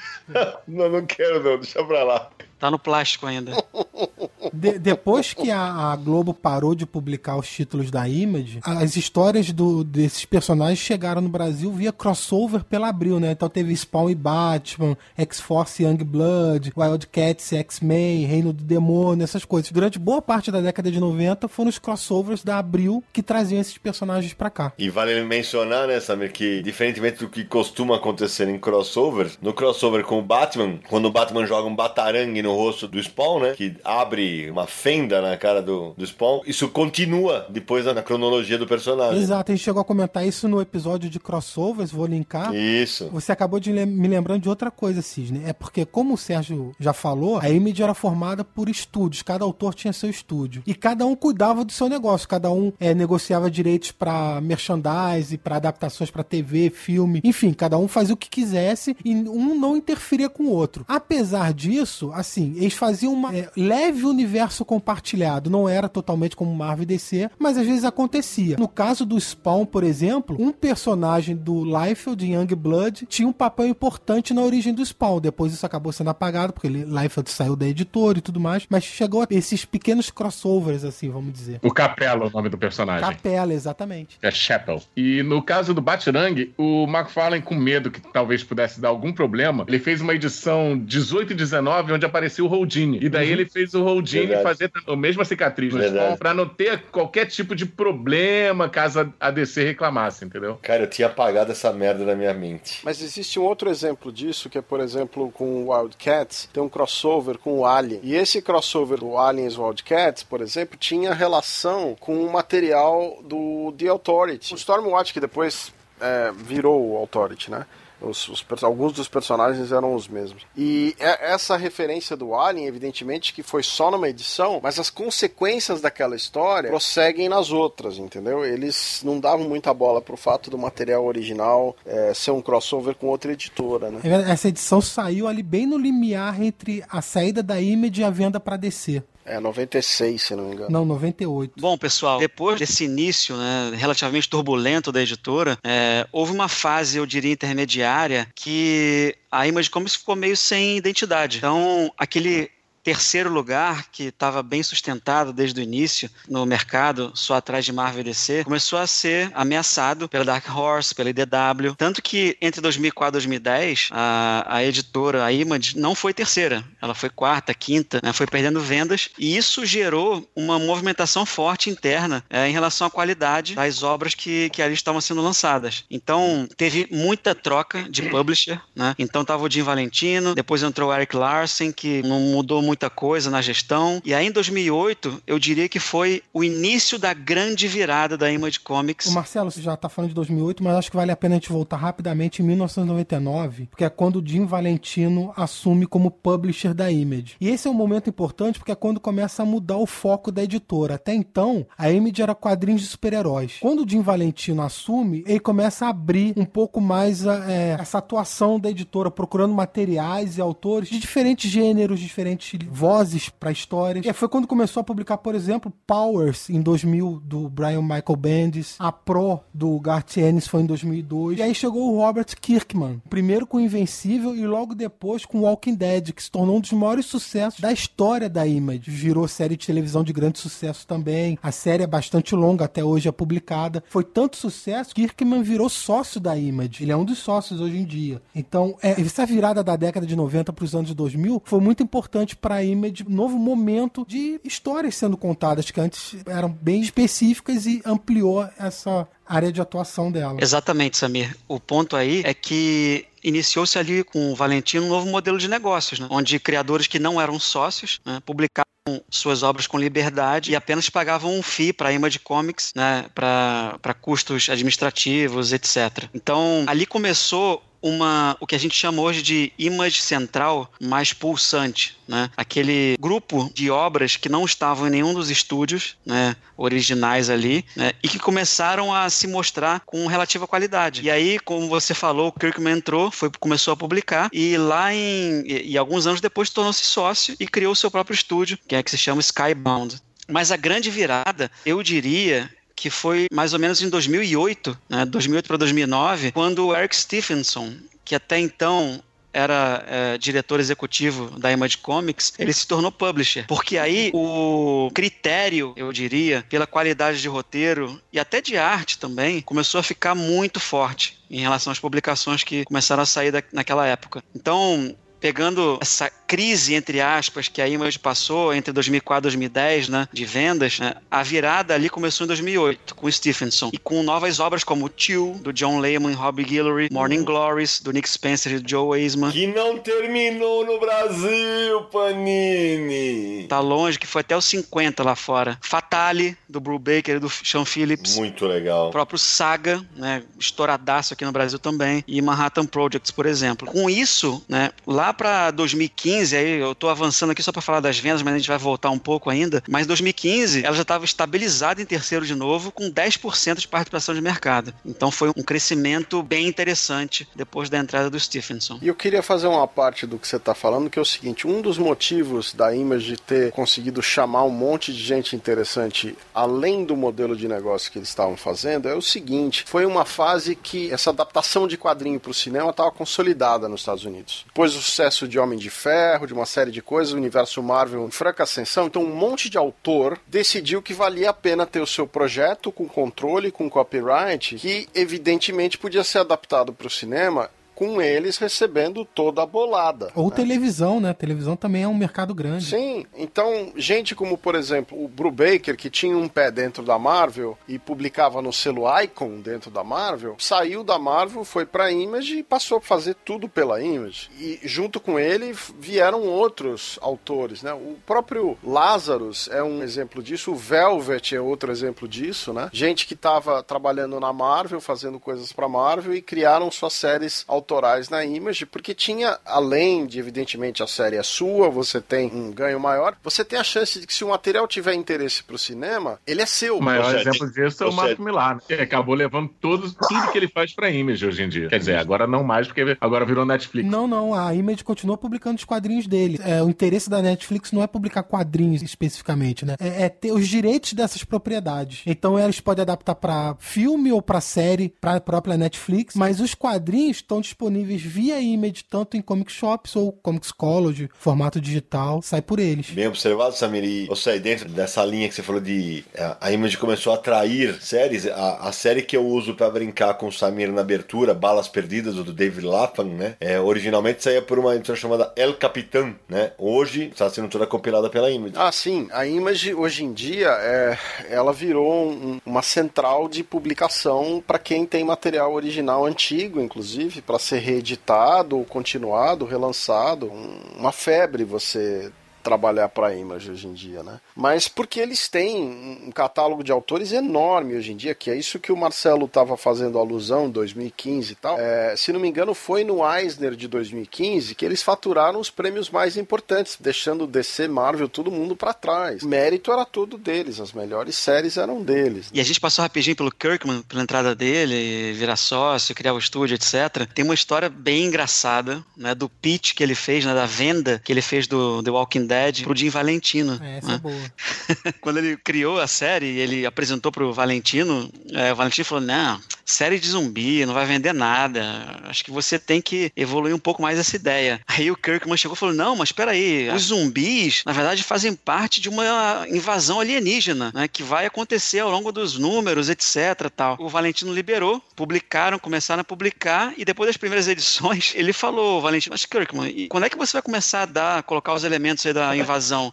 A: Não, não quero não, deixa pra lá.
D: Tá no plástico ainda.
B: De- depois que a, a Globo parou de publicar os títulos da Image, as histórias do- desses personagens chegaram no Brasil via crossover pela Abril, né? Então teve Spawn e Batman, X-Force e Young Blood, Wildcats e X-Men, Reino do Demônio, essas coisas. Durante boa parte da década de 90 foram os crossovers da Abril que traziam esses personagens pra cá.
A: E vale mencionar, né, Samir, que diferentemente do que costuma acontecer em crossovers, no crossover com o Batman, quando o Batman joga um batarangue no rosto do Spawn, né, que abre uma fenda na cara do, do Spawn, isso continua depois na cronologia do personagem.
B: Exato, a gente chegou a comentar isso no episódio de crossovers, vou linkar.
A: Isso.
B: Você acabou de lem- me lembrando de outra coisa, Cisne. É porque, como o Sérgio já falou, a Image era formada por estúdios. Cada autor tinha seu estúdio. E cada um cuidava do seu negócio. Cada um eh, negociava direitos para merchandise, para adaptações para TV, filme. Enfim, cada um fazia o que quisesse e um não interferia com o outro. Apesar disso, assim, eles faziam uma eh, leve universo compartilhado. Não era totalmente como Marvel e DC, mas às vezes acontecia. No caso do Spawn, por exemplo, um personagem do Liefeld em Young Blood tinha um papel importante na origem do Spawn. Depois isso acabou sendo apagado, porque ele, Liefeld saiu da editora e tudo mais, mas chegou a esses pequenos crossovers, assim, vamos dizer.
E: O Capela, é o nome do personagem.
B: Capela, exatamente.
E: É Chapel. E no caso do Batirang, o McFarlane, com medo que talvez pudesse dar algum problema, ele fez uma edição 18 e 19, onde aparecia parecia o Houdini. E daí uhum. ele fez o Houdini Verdade. fazer a mesma cicatriz no pra não ter qualquer tipo de problema caso a DC reclamasse, entendeu?
A: Cara, eu tinha apagado essa merda da minha mente.
C: Mas existe um outro exemplo disso, que é, por exemplo, com o Wildcats, tem um crossover com o Alien. E esse crossover do Aliens Wildcats, por exemplo, tinha relação com o material do The Authority. O Stormwatch, que depois é, virou o Authority, né? Os, os, alguns dos personagens eram os mesmos. E é, essa referência do Alien, evidentemente, que foi só numa edição, mas as consequências daquela história prosseguem nas outras, entendeu? Eles não davam muita bola pro fato do material original é, ser um crossover com outra editora, né?
B: Essa edição saiu ali bem no limiar entre a saída da Image e a venda para DC.
C: É, 96, se não me engano.
B: Não, 98.
D: Bom, pessoal, depois desse início né, relativamente turbulento da editora, é, houve uma fase, eu diria, intermediária, que a Image Comics ficou meio sem identidade. Então, aquele terceiro lugar, que estava bem sustentado desde o início no mercado, só atrás de Marvel e DC, começou a ser ameaçado pela Dark Horse, pela IDW. Tanto que entre 2004 e 2010, a, a editora, a Image, não foi terceira. Ela foi quarta, quinta, né, foi perdendo vendas. E isso gerou uma movimentação forte interna é, em relação à qualidade das obras que, que ali estavam sendo lançadas. Então, teve muita troca de publisher. Né? Então, estava o Jim Valentino, depois entrou o Eric Larsen, que não mudou muito muita coisa na gestão. E aí em 2008, eu diria que foi o início da grande virada da Image Comics.
B: O Marcelo, você já está falando de 2008, mas acho que vale a pena a gente voltar rapidamente em 1999, porque é quando o Jim Valentino assume como publisher da Image. E esse é um momento importante porque é quando começa a mudar o foco da editora. Até então, a Image era quadrinhos de super-heróis. Quando o Jim Valentino assume, ele começa a abrir um pouco mais é, essa atuação da editora, procurando materiais e autores de diferentes gêneros, diferentes vozes para histórias. E foi quando começou a publicar, por exemplo, Powers em 2000 do Brian Michael Bendis, a Pro do Garth Ennis foi em 2002. E aí chegou o Robert Kirkman, primeiro com Invencível e logo depois com Walking Dead, que se tornou um dos maiores sucessos da história da Image. Virou série de televisão de grande sucesso também. A série é bastante longa, até hoje é publicada. Foi tanto sucesso que Kirkman virou sócio da Image. Ele é um dos sócios hoje em dia. Então, é, essa virada da década de 90 para os anos 2000 foi muito importante para a Image novo momento de histórias sendo contadas, que antes eram bem específicas e ampliou essa área de atuação dela.
D: Exatamente, Samir. O ponto aí é que iniciou-se ali com o Valentino um novo modelo de negócios, né? onde criadores que não eram sócios né, publicavam suas obras com liberdade e apenas pagavam um FII para a Image Comics, né, para custos administrativos, etc. Então, ali começou uma o que a gente chama hoje de image central mais pulsante, né? Aquele grupo de obras que não estavam em nenhum dos estúdios, né, originais ali, né, e que começaram a se mostrar com relativa qualidade. E aí, como você falou, o Kirkman entrou, foi começou a publicar e lá em e, e alguns anos depois tornou-se sócio e criou o seu próprio estúdio, que é que se chama Skybound. Mas a grande virada, eu diria, que foi mais ou menos em 2008, né, 2008 para 2009, quando o Eric Stephenson, que até então era é, diretor executivo da Image Comics, ele se tornou publisher. Porque aí o critério, eu diria, pela qualidade de roteiro e até de arte também, começou a ficar muito forte em relação às publicações que começaram a sair da, naquela época. Então, pegando essa crise, entre aspas, que a Image passou entre 2004 e 2010, né, de vendas, né, a virada ali começou em 2008, com o Stephenson, e com novas obras como Till, do John Layman e Robbie Guillory, Morning Glories, do Nick Spencer e do Joe Eisman.
A: Que não terminou no Brasil, Panini!
D: Tá longe, que foi até os 50 lá fora. Fatale, do Brew Baker e do Sean Phillips.
A: Muito legal.
D: O próprio Saga, né, estouradaço aqui no Brasil também, e Manhattan Projects, por exemplo. Com isso, né, lá para 2015, aí eu tô avançando aqui só para falar das vendas, mas a gente vai voltar um pouco ainda, mas 2015 ela já estava estabilizada em terceiro de novo, com 10% de participação de mercado. Então foi um crescimento bem interessante depois da entrada do Stephenson.
C: E eu queria fazer uma parte do que você está falando, que é o seguinte: um dos motivos da Image ter conseguido chamar um monte de gente interessante além do modelo de negócio que eles estavam fazendo é o seguinte: foi uma fase que essa adaptação de quadrinho para o cinema estava consolidada nos Estados Unidos. Depois do sucesso de Homem de Ferro, de uma série de coisas, o universo Marvel em franca ascensão, então um monte de autor decidiu que valia a pena ter o seu projeto com controle, com copyright, que evidentemente podia ser adaptado para o cinema com eles recebendo toda a bolada.
B: Ou
C: né?
B: televisão, né? Televisão também é um mercado grande.
C: Sim, então, gente como, por exemplo, o Brubaker, que tinha um pé dentro da Marvel e publicava no selo Icon dentro da Marvel, saiu da Marvel, foi pra Image e passou a fazer tudo pela Image. E junto com ele vieram outros autores, né? O próprio Lazarus é um exemplo disso, o Velvet é outro exemplo disso, né? Gente que estava trabalhando na Marvel, fazendo coisas pra Marvel e criaram suas séries autorais na Image, porque tinha, além de, evidentemente, a série é sua, você tem um ganho maior, você tem a chance de que se o material tiver interesse pro cinema, ele é seu.
E: O maior
A: seja,
E: exemplo disso é o
A: seja-
E: Millar, né? que acabou levando todos, tudo que ele faz pra Image hoje em dia. Quer dizer, agora não mais, porque agora virou Netflix.
B: Não, não, a Image continua publicando os quadrinhos dele. É, o interesse da Netflix não é publicar quadrinhos especificamente, né? É, é ter os direitos dessas propriedades. Então eles podem adaptar pra filme ou pra série, pra própria Netflix, mas os quadrinhos estão disponíveis via Image, tanto em comic shops ou Comics College, formato digital, sai por eles.
A: Bem observado, Samir. E, ou seja, dentro dessa linha que você falou de. A, a Image começou a atrair séries. A, a série que eu uso pra brincar com o Samir na abertura, Balas Perdidas, do David Lapham, né? É, originalmente saía por uma editora chamada El Capitán, né? Hoje está sendo toda compilada pela Image.
C: Ah, sim. A Image, hoje em dia, é, ela virou um- uma central de publicação para quem tem material original antigo, inclusive, para ser reeditado, continuado, relançado. Um- uma febre você trabalhar para a Image hoje em dia, né? Mas porque eles têm um catálogo de autores enorme hoje em dia, que é isso que o Marcelo estava fazendo alusão, 2015 e tal. É, se não me engano, foi no Eisner de 2015 que eles faturaram os prêmios mais importantes, deixando DC, Marvel, todo mundo para trás. O mérito era todo deles, as melhores séries eram deles.
D: E a gente passou rapidinho pelo Kirkman, pela entrada dele, virar sócio, criar o estúdio, etc. Tem uma história bem engraçada, né, do pitch que ele fez, né, da venda que ele fez do The Walking Dead pro Jim Valentino.
B: É, essa
D: né?
B: é boa.
D: Quando ele criou a série, ele apresentou pro Valentino, é, o Valentino falou, não, série de zumbi, não vai vender nada, acho que você tem que evoluir um pouco mais essa ideia. Aí o Kirkman chegou e falou, não, mas peraí, os zumbis, na verdade, fazem parte de uma invasão alienígena, né, que vai acontecer ao longo dos números, etc, tal. O Valentino liberou, publicaram, começaram a publicar, e depois das primeiras edições, ele falou, Valentino, mas Kirkman, e quando é que você vai começar a dar, colocar os elementos aí da invasão?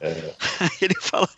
D: Aí ele fala,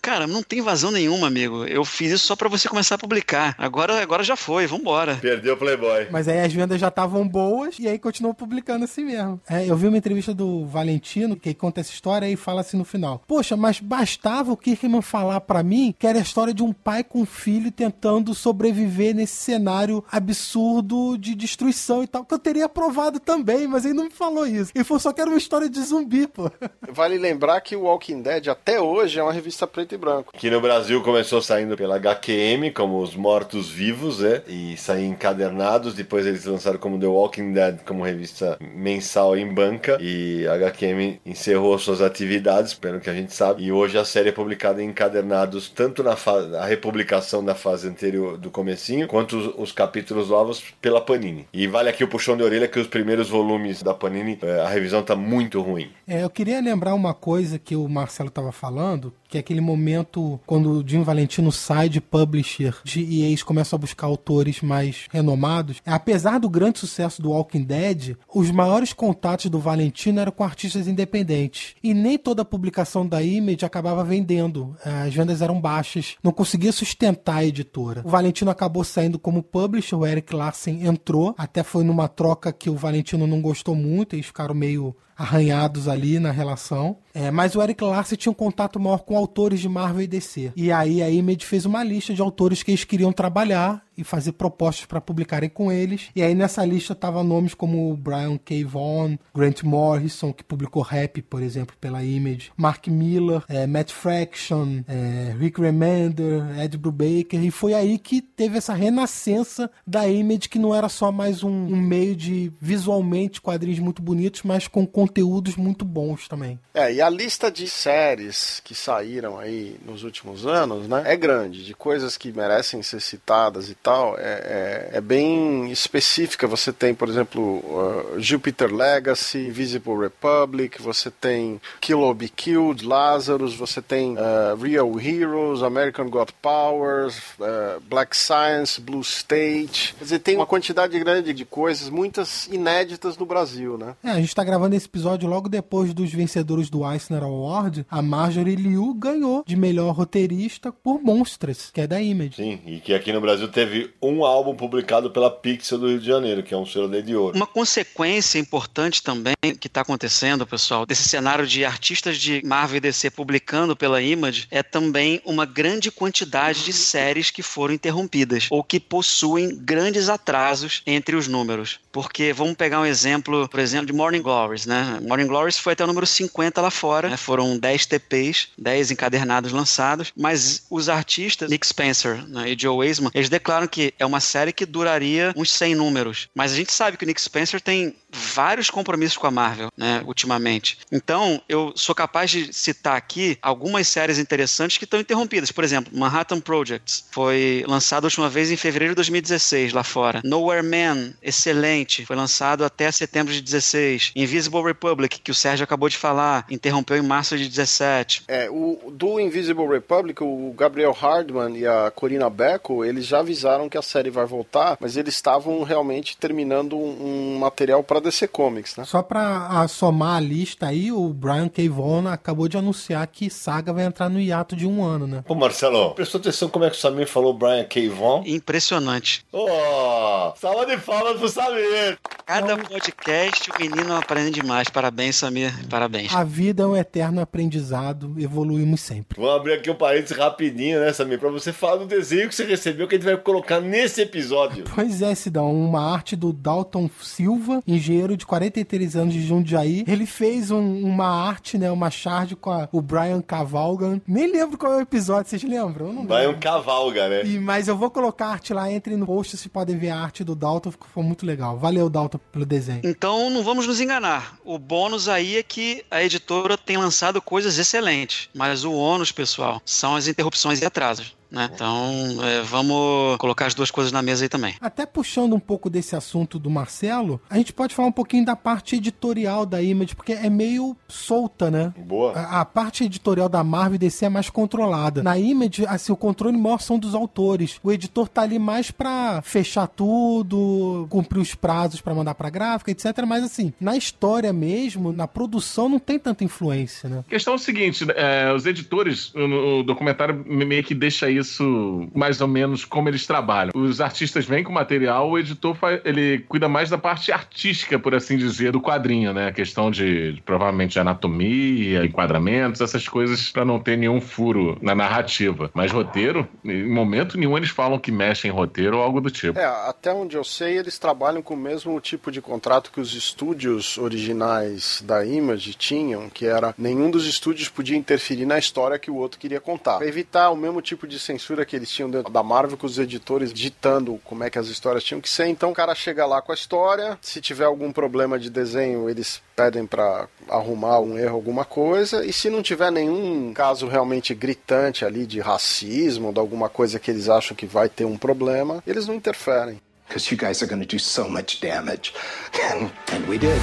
D: cara, não tem invasão nenhuma, amigo. Eu fiz isso só pra você começar a publicar. Agora, agora já foi, vambora.
A: Perdeu o Playboy.
B: Mas aí as vendas já estavam boas e aí continuou publicando assim mesmo. É, eu vi uma entrevista do Valentino que conta essa história e fala assim no final: Poxa, mas bastava o Kirkman falar pra mim que era a história de um pai com um filho tentando sobreviver nesse cenário absurdo de destruição e tal, que eu teria aprovado também, mas ele não me falou isso. Ele falou só que era uma história de zumbi, pô.
C: Vale lembrar que o Walking Dead até hoje é uma revista preto e branco.
A: Que no Brasil começou saindo pela HQM, como Os Mortos Vivos, né? E saía encadernados. Depois eles lançaram como The Walking Dead, como revista mensal em banca. E a HQM encerrou suas atividades, pelo que a gente sabe. E hoje a série é publicada em encadernados, tanto na a republicação da fase anterior do comecinho, quanto os, os capítulos novos pela Panini. E vale aqui o puxão de orelha que os primeiros volumes da Panini, eh, a revisão tá muito ruim.
B: É, eu queria lembrar uma coisa que o Marcelo estava falando, que é aquele momento quando o Jim Valentino sai de publisher de, e eles começam a buscar autores mais renomados. Apesar do grande sucesso do Walking Dead, os maiores contatos do Valentino eram com artistas independentes. E nem toda a publicação da Image acabava vendendo. As vendas eram baixas, não conseguia sustentar a editora. O Valentino acabou saindo como publisher, o Eric Larsen entrou, até foi numa troca que o Valentino não gostou muito, eles ficaram meio arranhados ali na relação. É, mas o Eric Larsen tinha um contato maior com autores de Marvel e DC. E aí a Image fez uma lista de autores que eles queriam trabalhar e fazer propostas para publicarem com eles. E aí nessa lista tava nomes como Brian K. Vaughan, Grant Morrison, que publicou Rap, por exemplo, pela Image, Mark Miller, é, Matt Fraction, é, Rick Remender, Ed Brubaker. E foi aí que teve essa renascença da Image, que não era só mais um, um meio de visualmente quadrinhos muito bonitos, mas com conteúdos muito bons também.
C: É, e a lista de séries que saíram aí nos últimos anos, né, é grande, de coisas que merecem ser citadas e tal. Tal é, é, é bem específica. Você tem, por exemplo, uh, Jupiter Legacy, Invisible Republic, você tem Kill or Be Killed, Lazarus, você tem uh, Real Heroes, American God Powers, uh, Black Science, Blue State. Quer dizer, tem uma quantidade grande de coisas, muitas inéditas no Brasil, né?
B: É, a gente tá gravando esse episódio logo depois dos vencedores do Eisner Award. A Marjorie Liu ganhou de melhor roteirista por Monsters, que é da Image.
A: Sim, e que aqui no Brasil teve um álbum publicado pela Pixel do Rio de Janeiro, que é um selo de ouro.
D: Uma consequência importante também que está acontecendo, pessoal, desse cenário de artistas de Marvel e DC publicando pela Image é também uma grande quantidade de séries que foram interrompidas ou que possuem grandes atrasos entre os números. Porque vamos pegar um exemplo, por exemplo, de Morning Glories, né? Morning Glories foi até o número 50 lá fora, né? foram 10 TPs, 10 encadernados lançados, mas os artistas, Nick Spencer né, e Joe Eisman, eles declaram que é uma série que duraria uns 100 números. Mas a gente sabe que o Nick Spencer tem vários compromissos com a Marvel, né, ultimamente. Então, eu sou capaz de citar aqui algumas séries interessantes que estão interrompidas. Por exemplo, Manhattan Projects foi lançado a última vez em fevereiro de 2016 lá fora. Nowhere Man, excelente, foi lançado até setembro de 16. Invisible Republic, que o Sérgio acabou de falar, interrompeu em março de 17.
C: É, o do Invisible Republic, o Gabriel Hardman e a Corina Becco, eles já avisaram que a série vai voltar, mas eles estavam realmente terminando um material para DC Comics, né?
B: Só pra somar a lista aí, o Brian K. Vaughan acabou de anunciar que Saga vai entrar no hiato de um ano, né?
A: Ô Marcelo, prestou atenção como é que o Samir falou Brian K. Vaughan?
D: Impressionante.
A: Oh, salva de palmas pro Samir!
D: Cada podcast o menino aprende demais. Parabéns, Samir. Parabéns.
B: A vida é um eterno aprendizado, evoluímos sempre.
A: Vamos abrir aqui um parênteses rapidinho, né, Samir? Pra você falar do desenho que você recebeu que a gente vai colocar nesse episódio.
B: Pois é, Sidão, uma arte do Dalton Silva, engenheiro de 43 anos de Jundiaí. Ele fez um, uma arte, né, uma charge com a, o Brian Cavalgan. Nem lembro qual é o episódio, vocês lembram? Eu não
A: Brian
B: lembro.
A: Cavalga, né?
B: E, mas eu vou colocar a arte lá, entrem no post, vocês podem ver a arte do Dalton, ficou muito legal. Valeu, Dalton, pelo desenho.
D: Então não vamos nos enganar. O bônus aí é que a editora tem lançado coisas excelentes. Mas o ônus, pessoal, são as interrupções e atrasos. Né? Então, é, vamos colocar as duas coisas na mesa aí também.
B: Até puxando um pouco desse assunto do Marcelo, a gente pode falar um pouquinho da parte editorial da Image, porque é meio solta, né?
A: Boa.
B: A, a parte editorial da Marvel e DC é mais controlada. Na Image, assim, o controle maior são dos autores. O editor tá ali mais pra fechar tudo, cumprir os prazos para mandar pra gráfica, etc. Mas assim, na história mesmo, na produção, não tem tanta influência, né?
E: A questão é o seguinte, é, os editores, no, documentário meio que deixa isso mais ou menos como eles trabalham. Os artistas vêm com material, o editor faz, ele cuida mais da parte artística, por assim dizer, do quadrinho, né? A questão de, provavelmente anatomia, enquadramentos, essas coisas para não ter nenhum furo na narrativa. Mas roteiro, em momento nenhum eles falam que mexem em roteiro ou algo do tipo.
C: É, até onde eu sei, eles trabalham com o mesmo tipo de contrato que os estúdios originais da Image tinham, que era nenhum dos estúdios podia interferir na história que o outro queria contar. Pra evitar o mesmo tipo de censura que eles tinham dentro da Marvel, com os editores ditando como é que as histórias tinham que ser. Então o cara chega lá com a história, se tiver algum problema de desenho, eles pedem para arrumar um erro, alguma coisa, e se não tiver nenhum caso realmente gritante ali de racismo, de alguma coisa que eles acham que vai ter um problema, eles não interferem.
F: Because you guys are going to do so much damage. and we did.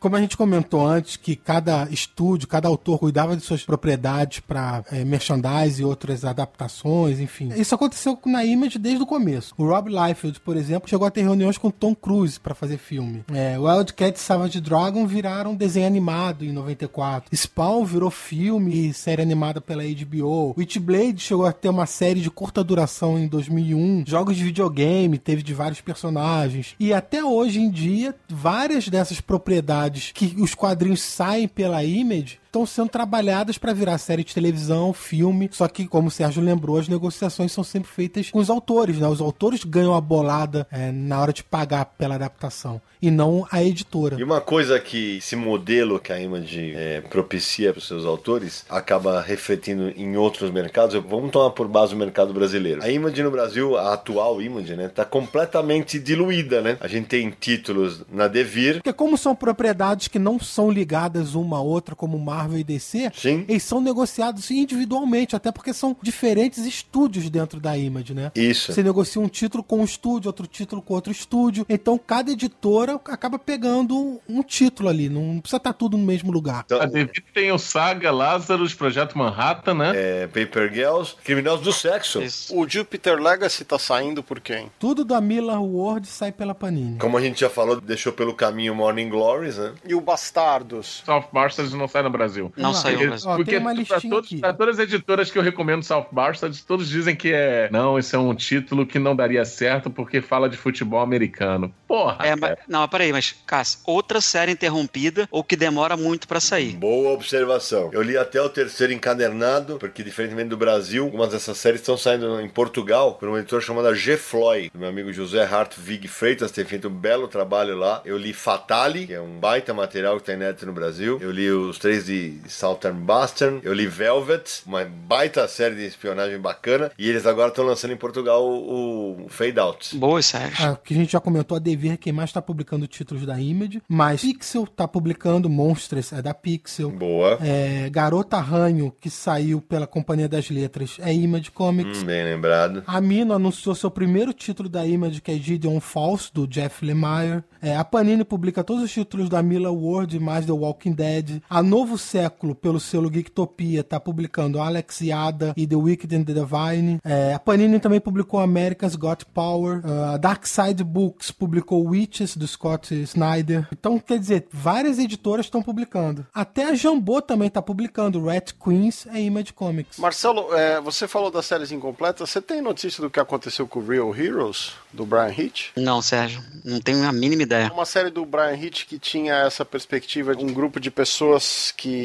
B: Como a gente comentou antes, que cada estúdio, cada autor cuidava de suas propriedades para é, merchandise e outras adaptações, enfim. Isso aconteceu na Image desde o começo. O Rob Liefeld, por exemplo, chegou a ter reuniões com Tom Cruise para fazer filme. É, Wildcat e Savage Dragon viraram desenho animado em 94. Spawn virou filme e série animada pela HBO. Witchblade chegou a ter uma série de curta duração em 2001. Jogos de videogame teve de vários personagens. E até hoje em dia, várias dessas propriedades que os quadrinhos saem pela Image estão sendo trabalhadas para virar série de televisão, filme. Só que, como o Sérgio lembrou, as negociações são sempre feitas com os autores, né? Os autores ganham a bolada é, na hora de pagar pela adaptação e não a editora.
A: E uma coisa que esse modelo que a Image é, propicia para os seus autores acaba refletindo em outros mercados. Vamos tomar por base o mercado brasileiro. A Image no Brasil, a atual Image, né, tá completamente diluída, né? A gente tem títulos na Devir.
B: Porque como são propriedades que não são ligadas uma a outra, como Marvel e DC,
A: Sim.
B: eles são negociados individualmente, até porque são diferentes estúdios dentro da Image, né?
A: Isso.
B: Você negocia um título com um estúdio, outro título com outro estúdio. Então cada editora acaba pegando um título ali. Não precisa estar tudo no mesmo lugar.
A: Então,
E: A Devir tem o Saga, Lazarus, Projeto Manhattan, né?
A: é, Paper Girls, Criminosos do Sexo.
D: Isso.
C: O Jupiter Legacy tá saindo por quem?
B: Tudo da Miller World sai pela Panini.
A: Como a gente já falou, deixou pelo caminho Morning Glories, né?
C: E o Bastardos?
E: South Bastards não sai no Brasil.
D: Não
B: Vamos lá.
D: saiu, mas...
B: Ó,
E: porque
B: tem uma
E: pra,
B: listinha
E: todos,
B: aqui.
E: pra todas as editoras que eu recomendo South Bastards, todos dizem que é. Não, esse é um título que não daria certo porque fala de futebol americano. Porra!
D: É, mas, não, mas peraí, mas, Cássio, outra série interrompida ou que demora muito pra sair.
A: Boa observação. Eu li até o terceiro encadernado, porque diferentemente do Brasil, algumas dessas séries estão saindo em Portugal por uma editora chamada G. Floyd. Meu amigo José Hartvig Freitas tem feito um belo trabalho lá. Eu li Fatale, que é um baita material que tem net no Brasil. Eu li os três de Southern Boston. Eu li Velvet, uma baita série de espionagem bacana. E eles agora estão lançando em Portugal o, o Fade Out.
D: Boas séries.
B: Ah, que a gente já comentou, a Devir quem mais está publicando títulos da Image, mas Pixel tá publicando Monsters, é da Pixel.
A: Boa.
B: É, Garota Ranho, que saiu pela Companhia das Letras, é Image Comics.
A: Hum, bem lembrado.
B: A Mino anunciou seu primeiro título da Image, que é Gideon False, do Jeff Lemire. É, a Panini publica todos os títulos da Mila World e mais The Walking Dead. A Novo Século, pelo selo Geektopia, tá publicando Alex Yada e The Wicked and the Divine. É, a Panini também publicou America's Got Power. A Dark Side Books publicou Witches, do Scott Snyder. Então, quer dizer, várias editoras estão publicando. Até a Jambô também tá publicando. Rat Queens é Image Comics.
C: Marcelo, é, você falou das séries incompletas. Você tem notícia do que aconteceu com o Real Heroes, do Brian Hitch?
D: Não, Sérgio, não tenho a mínima ideia.
C: Uma série do Brian Hitch que tinha essa perspectiva de um grupo de pessoas que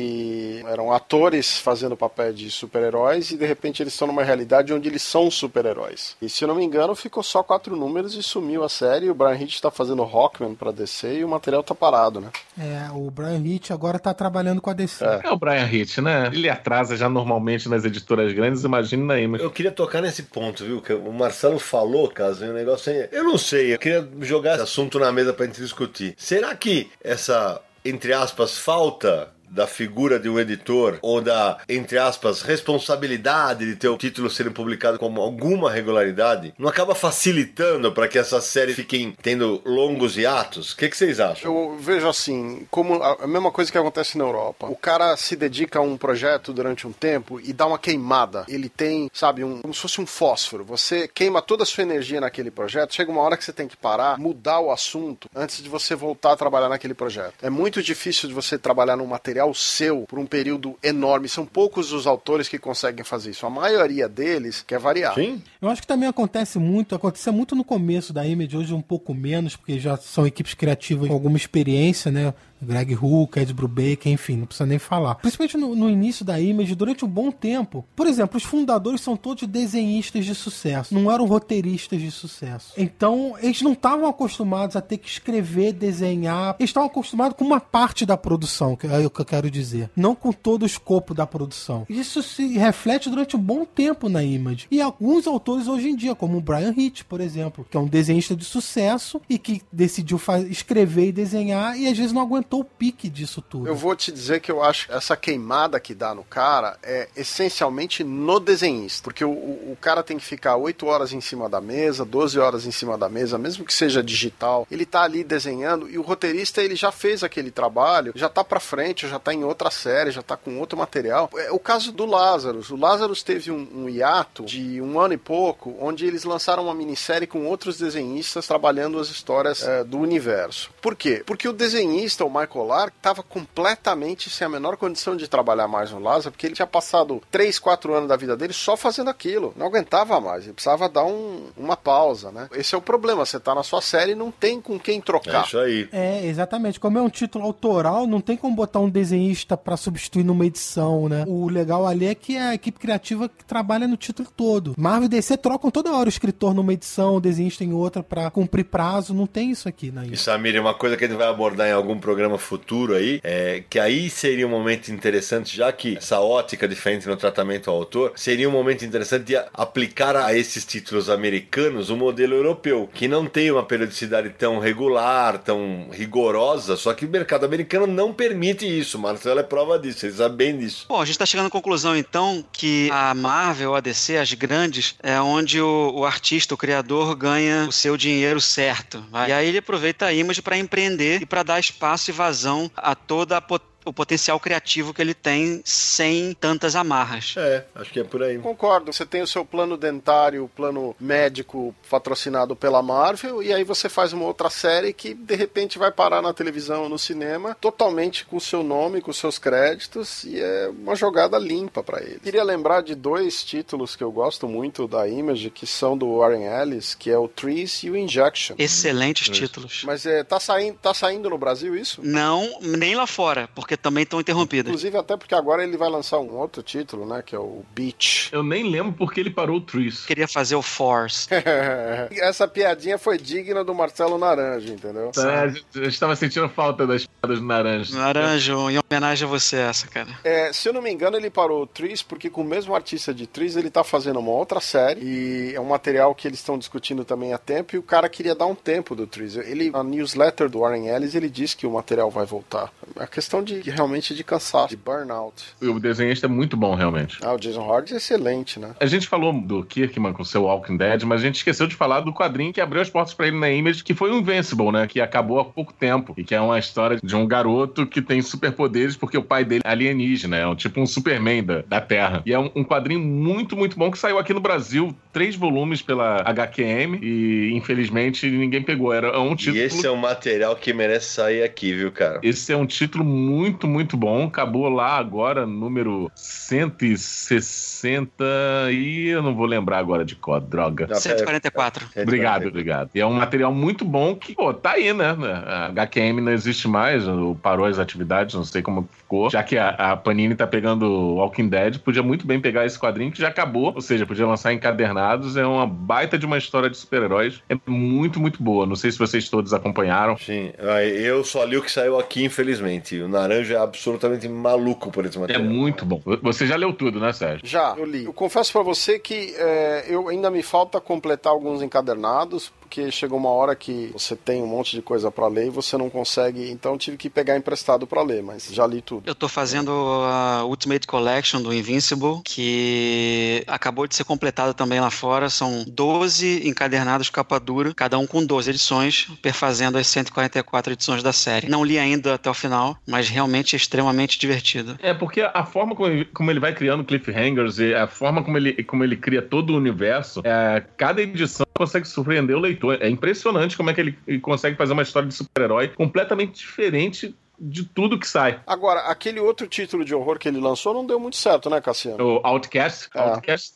C: eram atores fazendo papel de super-heróis e de repente eles estão numa realidade onde eles são super-heróis. E se eu não me engano, ficou só quatro números e sumiu a série. O Brian Hitch está fazendo Rockman pra DC e o material tá parado, né?
B: É, o Brian Hitch agora tá trabalhando com a DC.
C: É.
E: É o Brian Hitch, né? Ele atrasa já normalmente nas editoras grandes, imagina na Image.
A: Eu queria tocar nesse ponto, viu? Que o Marcelo falou, caso, um negócio aí. Eu não sei, eu queria jogar esse assunto na mesa pra gente discutir. Será que essa, entre aspas, falta da figura de um editor ou da, entre aspas, responsabilidade de ter o título sendo publicado com alguma regularidade, não acaba facilitando para que essas séries fiquem tendo longos hiatos? O que, que vocês acham?
C: Eu vejo assim, como a mesma coisa que acontece na Europa. O cara se dedica a um projeto durante um tempo e dá uma queimada. Ele tem, sabe, um, como se fosse um fósforo. Você queima toda a sua energia naquele projeto. Chega uma hora que você tem que parar, mudar o assunto antes de você voltar a trabalhar naquele projeto. É muito difícil de você trabalhar num material seu por um período enorme. São poucos os autores que conseguem fazer isso. A maioria deles quer variar.
A: Sim?
B: Eu acho que também acontece muito, acontecia muito no começo da Image, hoje um pouco menos, porque já são equipes criativas com alguma experiência, né? Greg Hook, Ed Brubaker, enfim, não precisa nem falar. Principalmente no, no início da Image, durante um bom tempo. Por exemplo, os fundadores são todos desenhistas de sucesso, não eram roteiristas de sucesso. Então, eles não estavam acostumados a ter que escrever, desenhar. Eles estavam acostumados com uma parte da produção, que é o que eu quero dizer. Não com todo o escopo da produção. Isso se reflete durante um bom tempo na Image. E alguns autores hoje em dia, como o Brian Hitch, por exemplo, que é um desenhista de sucesso e que decidiu escrever e desenhar e às vezes não aguentou o pique disso tudo.
C: Eu vou te dizer que eu acho que essa queimada que dá no cara é essencialmente no desenhista. Porque o, o cara tem que ficar 8 horas em cima da mesa, 12 horas em cima da mesa, mesmo que seja digital. Ele tá ali desenhando e o roteirista ele já fez aquele trabalho, já tá pra frente, já tá em outra série, já tá com outro material. É o caso do Lazarus. O Lazarus teve um, um hiato de um ano e pouco, onde eles lançaram uma minissérie com outros desenhistas trabalhando as histórias é, do universo. Por quê? Porque o desenhista, o Michael Lark, estava completamente sem a menor condição de trabalhar mais no Lazarus, porque ele tinha passado 3, 4 anos da vida dele só fazendo aquilo. Não aguentava mais, ele precisava dar um- uma pausa, né? Esse é o problema, você tá na sua série e não tem com quem
A: É
C: trocar.
A: isso aí.
B: É, exatamente. Como é um título autoral, não tem como botar um desenhista pra substituir numa edição, né? O legal ali é que é a equipe criativa que trabalha no título todo. Marvel e DC trocam toda hora o escritor numa edição, o desenhista em outra pra cumprir prazo. Não tem isso aqui na
A: E Samir, uma coisa que a gente vai abordar em algum programa programa futuro aí, é, que aí seria um momento interessante, já que essa ótica diferente no tratamento ao autor, seria um momento interessante de aplicar a esses títulos americanos o modelo europeu, que não tem uma periodicidade tão regular, tão rigorosa, só que o mercado americano não permite isso. Marcelo é prova disso, ele sabe bem disso.
D: Bom, a gente está chegando à conclusão então que a Marvel, a DC, as grandes, é onde o, o artista, o criador, ganha o seu dinheiro certo. Vai? E aí ele aproveita a imagem para empreender e para dar espaço e vazão a toda a potência o potencial criativo que ele tem sem tantas amarras.
A: É, acho que é por aí.
C: Concordo. Você tem o seu plano dentário, o plano médico patrocinado pela Marvel, e aí você faz uma outra série que de repente vai parar na televisão ou no cinema, totalmente com o seu nome, com os seus créditos, e é uma jogada limpa para ele. Queria lembrar de dois títulos que eu gosto muito da Image, que são do Warren Ellis, que é o Trees e o Injection.
D: Excelentes hum, títulos.
C: Mas é, tá, saindo, tá saindo no Brasil isso?
D: Não, nem lá fora, porque porque também estão interrompidas.
C: Inclusive, até porque agora ele vai lançar um outro título, né? Que é o Beach.
E: Eu nem lembro porque ele parou o Trees.
D: Queria fazer o Force.
C: Essa piadinha foi digna do Marcelo Naranja, entendeu?
E: É, eu estava sentindo falta das piadas do Naranja.
D: Naranjo, em homenagem a você essa, cara.
C: É, se eu não me engano, ele parou o Trees porque com o mesmo artista de Trees, ele tá fazendo uma outra série e é um material que eles estão discutindo também há tempo e o cara queria dar um tempo do Trees. Ele, na newsletter do Warren Ellis, ele disse que o material vai voltar. É a questão de realmente de cansaço, de burnout.
E: O desenhista é muito bom, realmente.
C: Ah, o Jason Hard é excelente, né?
E: A gente falou do Kirkman com seu Walking Dead, mas a gente esqueceu de falar do quadrinho que abriu as portas para ele na Image, que foi o Invincible, né? Que acabou há pouco tempo. E que é uma história de um garoto que tem superpoderes porque o pai dele é alienígena, é um, tipo um Superman da, da Terra. E é um, um quadrinho muito, muito bom que saiu aqui no Brasil, três volumes pela HQM, e infelizmente ninguém pegou. Era um título.
A: E esse é um material que merece sair aqui, viu, cara?
E: Esse é um título muito muito, muito bom. Acabou lá agora, número 160 e eu não vou lembrar agora de código, droga.
D: 144.
E: Obrigado, obrigado. E é um material muito bom que, pô, tá aí, né? A HQM não existe mais, parou as atividades, não sei como ficou. Já que a, a Panini tá pegando Walking Dead, podia muito bem pegar esse quadrinho que já acabou, ou seja, podia lançar encadernados. É uma baita de uma história de super-heróis. É muito, muito boa. Não sei se vocês todos acompanharam.
A: Sim, eu só li o que saiu aqui, infelizmente. O Naranja é absolutamente maluco por esse material.
E: É muito bom. Você já leu tudo, né, Sérgio?
C: Já, eu li. Eu confesso para você que é, eu ainda me falta completar alguns encadernados, porque chegou uma hora que você tem um monte de coisa para ler e você não consegue, então tive que pegar emprestado para ler, mas já li tudo.
D: Eu tô fazendo a Ultimate Collection do Invincible, que acabou de ser completado também lá fora, são 12 encadernados capa dura, cada um com 12 edições, perfazendo as 144 edições da série. Não li ainda até o final, mas realmente é extremamente divertido.
E: É, porque a forma como ele, como ele vai criando cliffhangers e a forma como ele, como ele cria todo o universo, é, cada edição consegue surpreender o leitor. É impressionante como é que ele consegue fazer uma história de super-herói completamente diferente de tudo que sai.
C: Agora, aquele outro título de horror que ele lançou não deu muito certo, né, Cassiano?
E: O Outcast. É. Outcast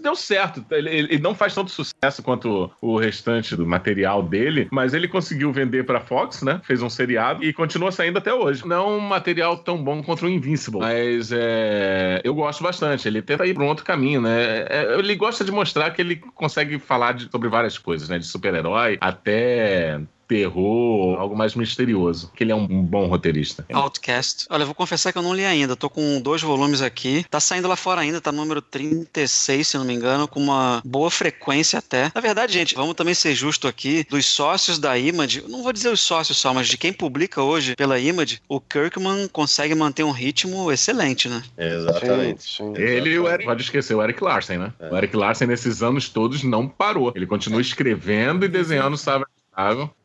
E: deu certo. Ele, ele, não faz tanto sucesso quanto o restante do material dele, mas ele conseguiu vender pra Fox, né? Fez um seriado e continua saindo até hoje. Não é um material tão bom quanto o Invincible, mas é, eu gosto bastante. Ele tenta ir pra um outro caminho, né? É, ele gosta de mostrar que ele consegue falar de, sobre várias coisas, né? De super-herói até terror, algo mais misterioso. Que ele é um, bom roteirista.
D: Outcast. Olha, eu vou confessar que eu não li ainda. Tô com dois volumes aqui. Tá saindo lá fora ainda, tá no número 36, se não me engano, com uma boa frequência até. Na verdade, gente, vamos também ser justo aqui, dos sócios da Image, não vou dizer os sócios só, mas de quem publica hoje pela Image, o Kirkman consegue manter um ritmo excelente, né?
A: Exatamente.
E: Sim, sim, ele e o Eric, pode esquecer, o Eric Larsen, né? É. O Eric Larsen, nesses anos todos, não parou. Ele continua escrevendo e desenhando, sabe?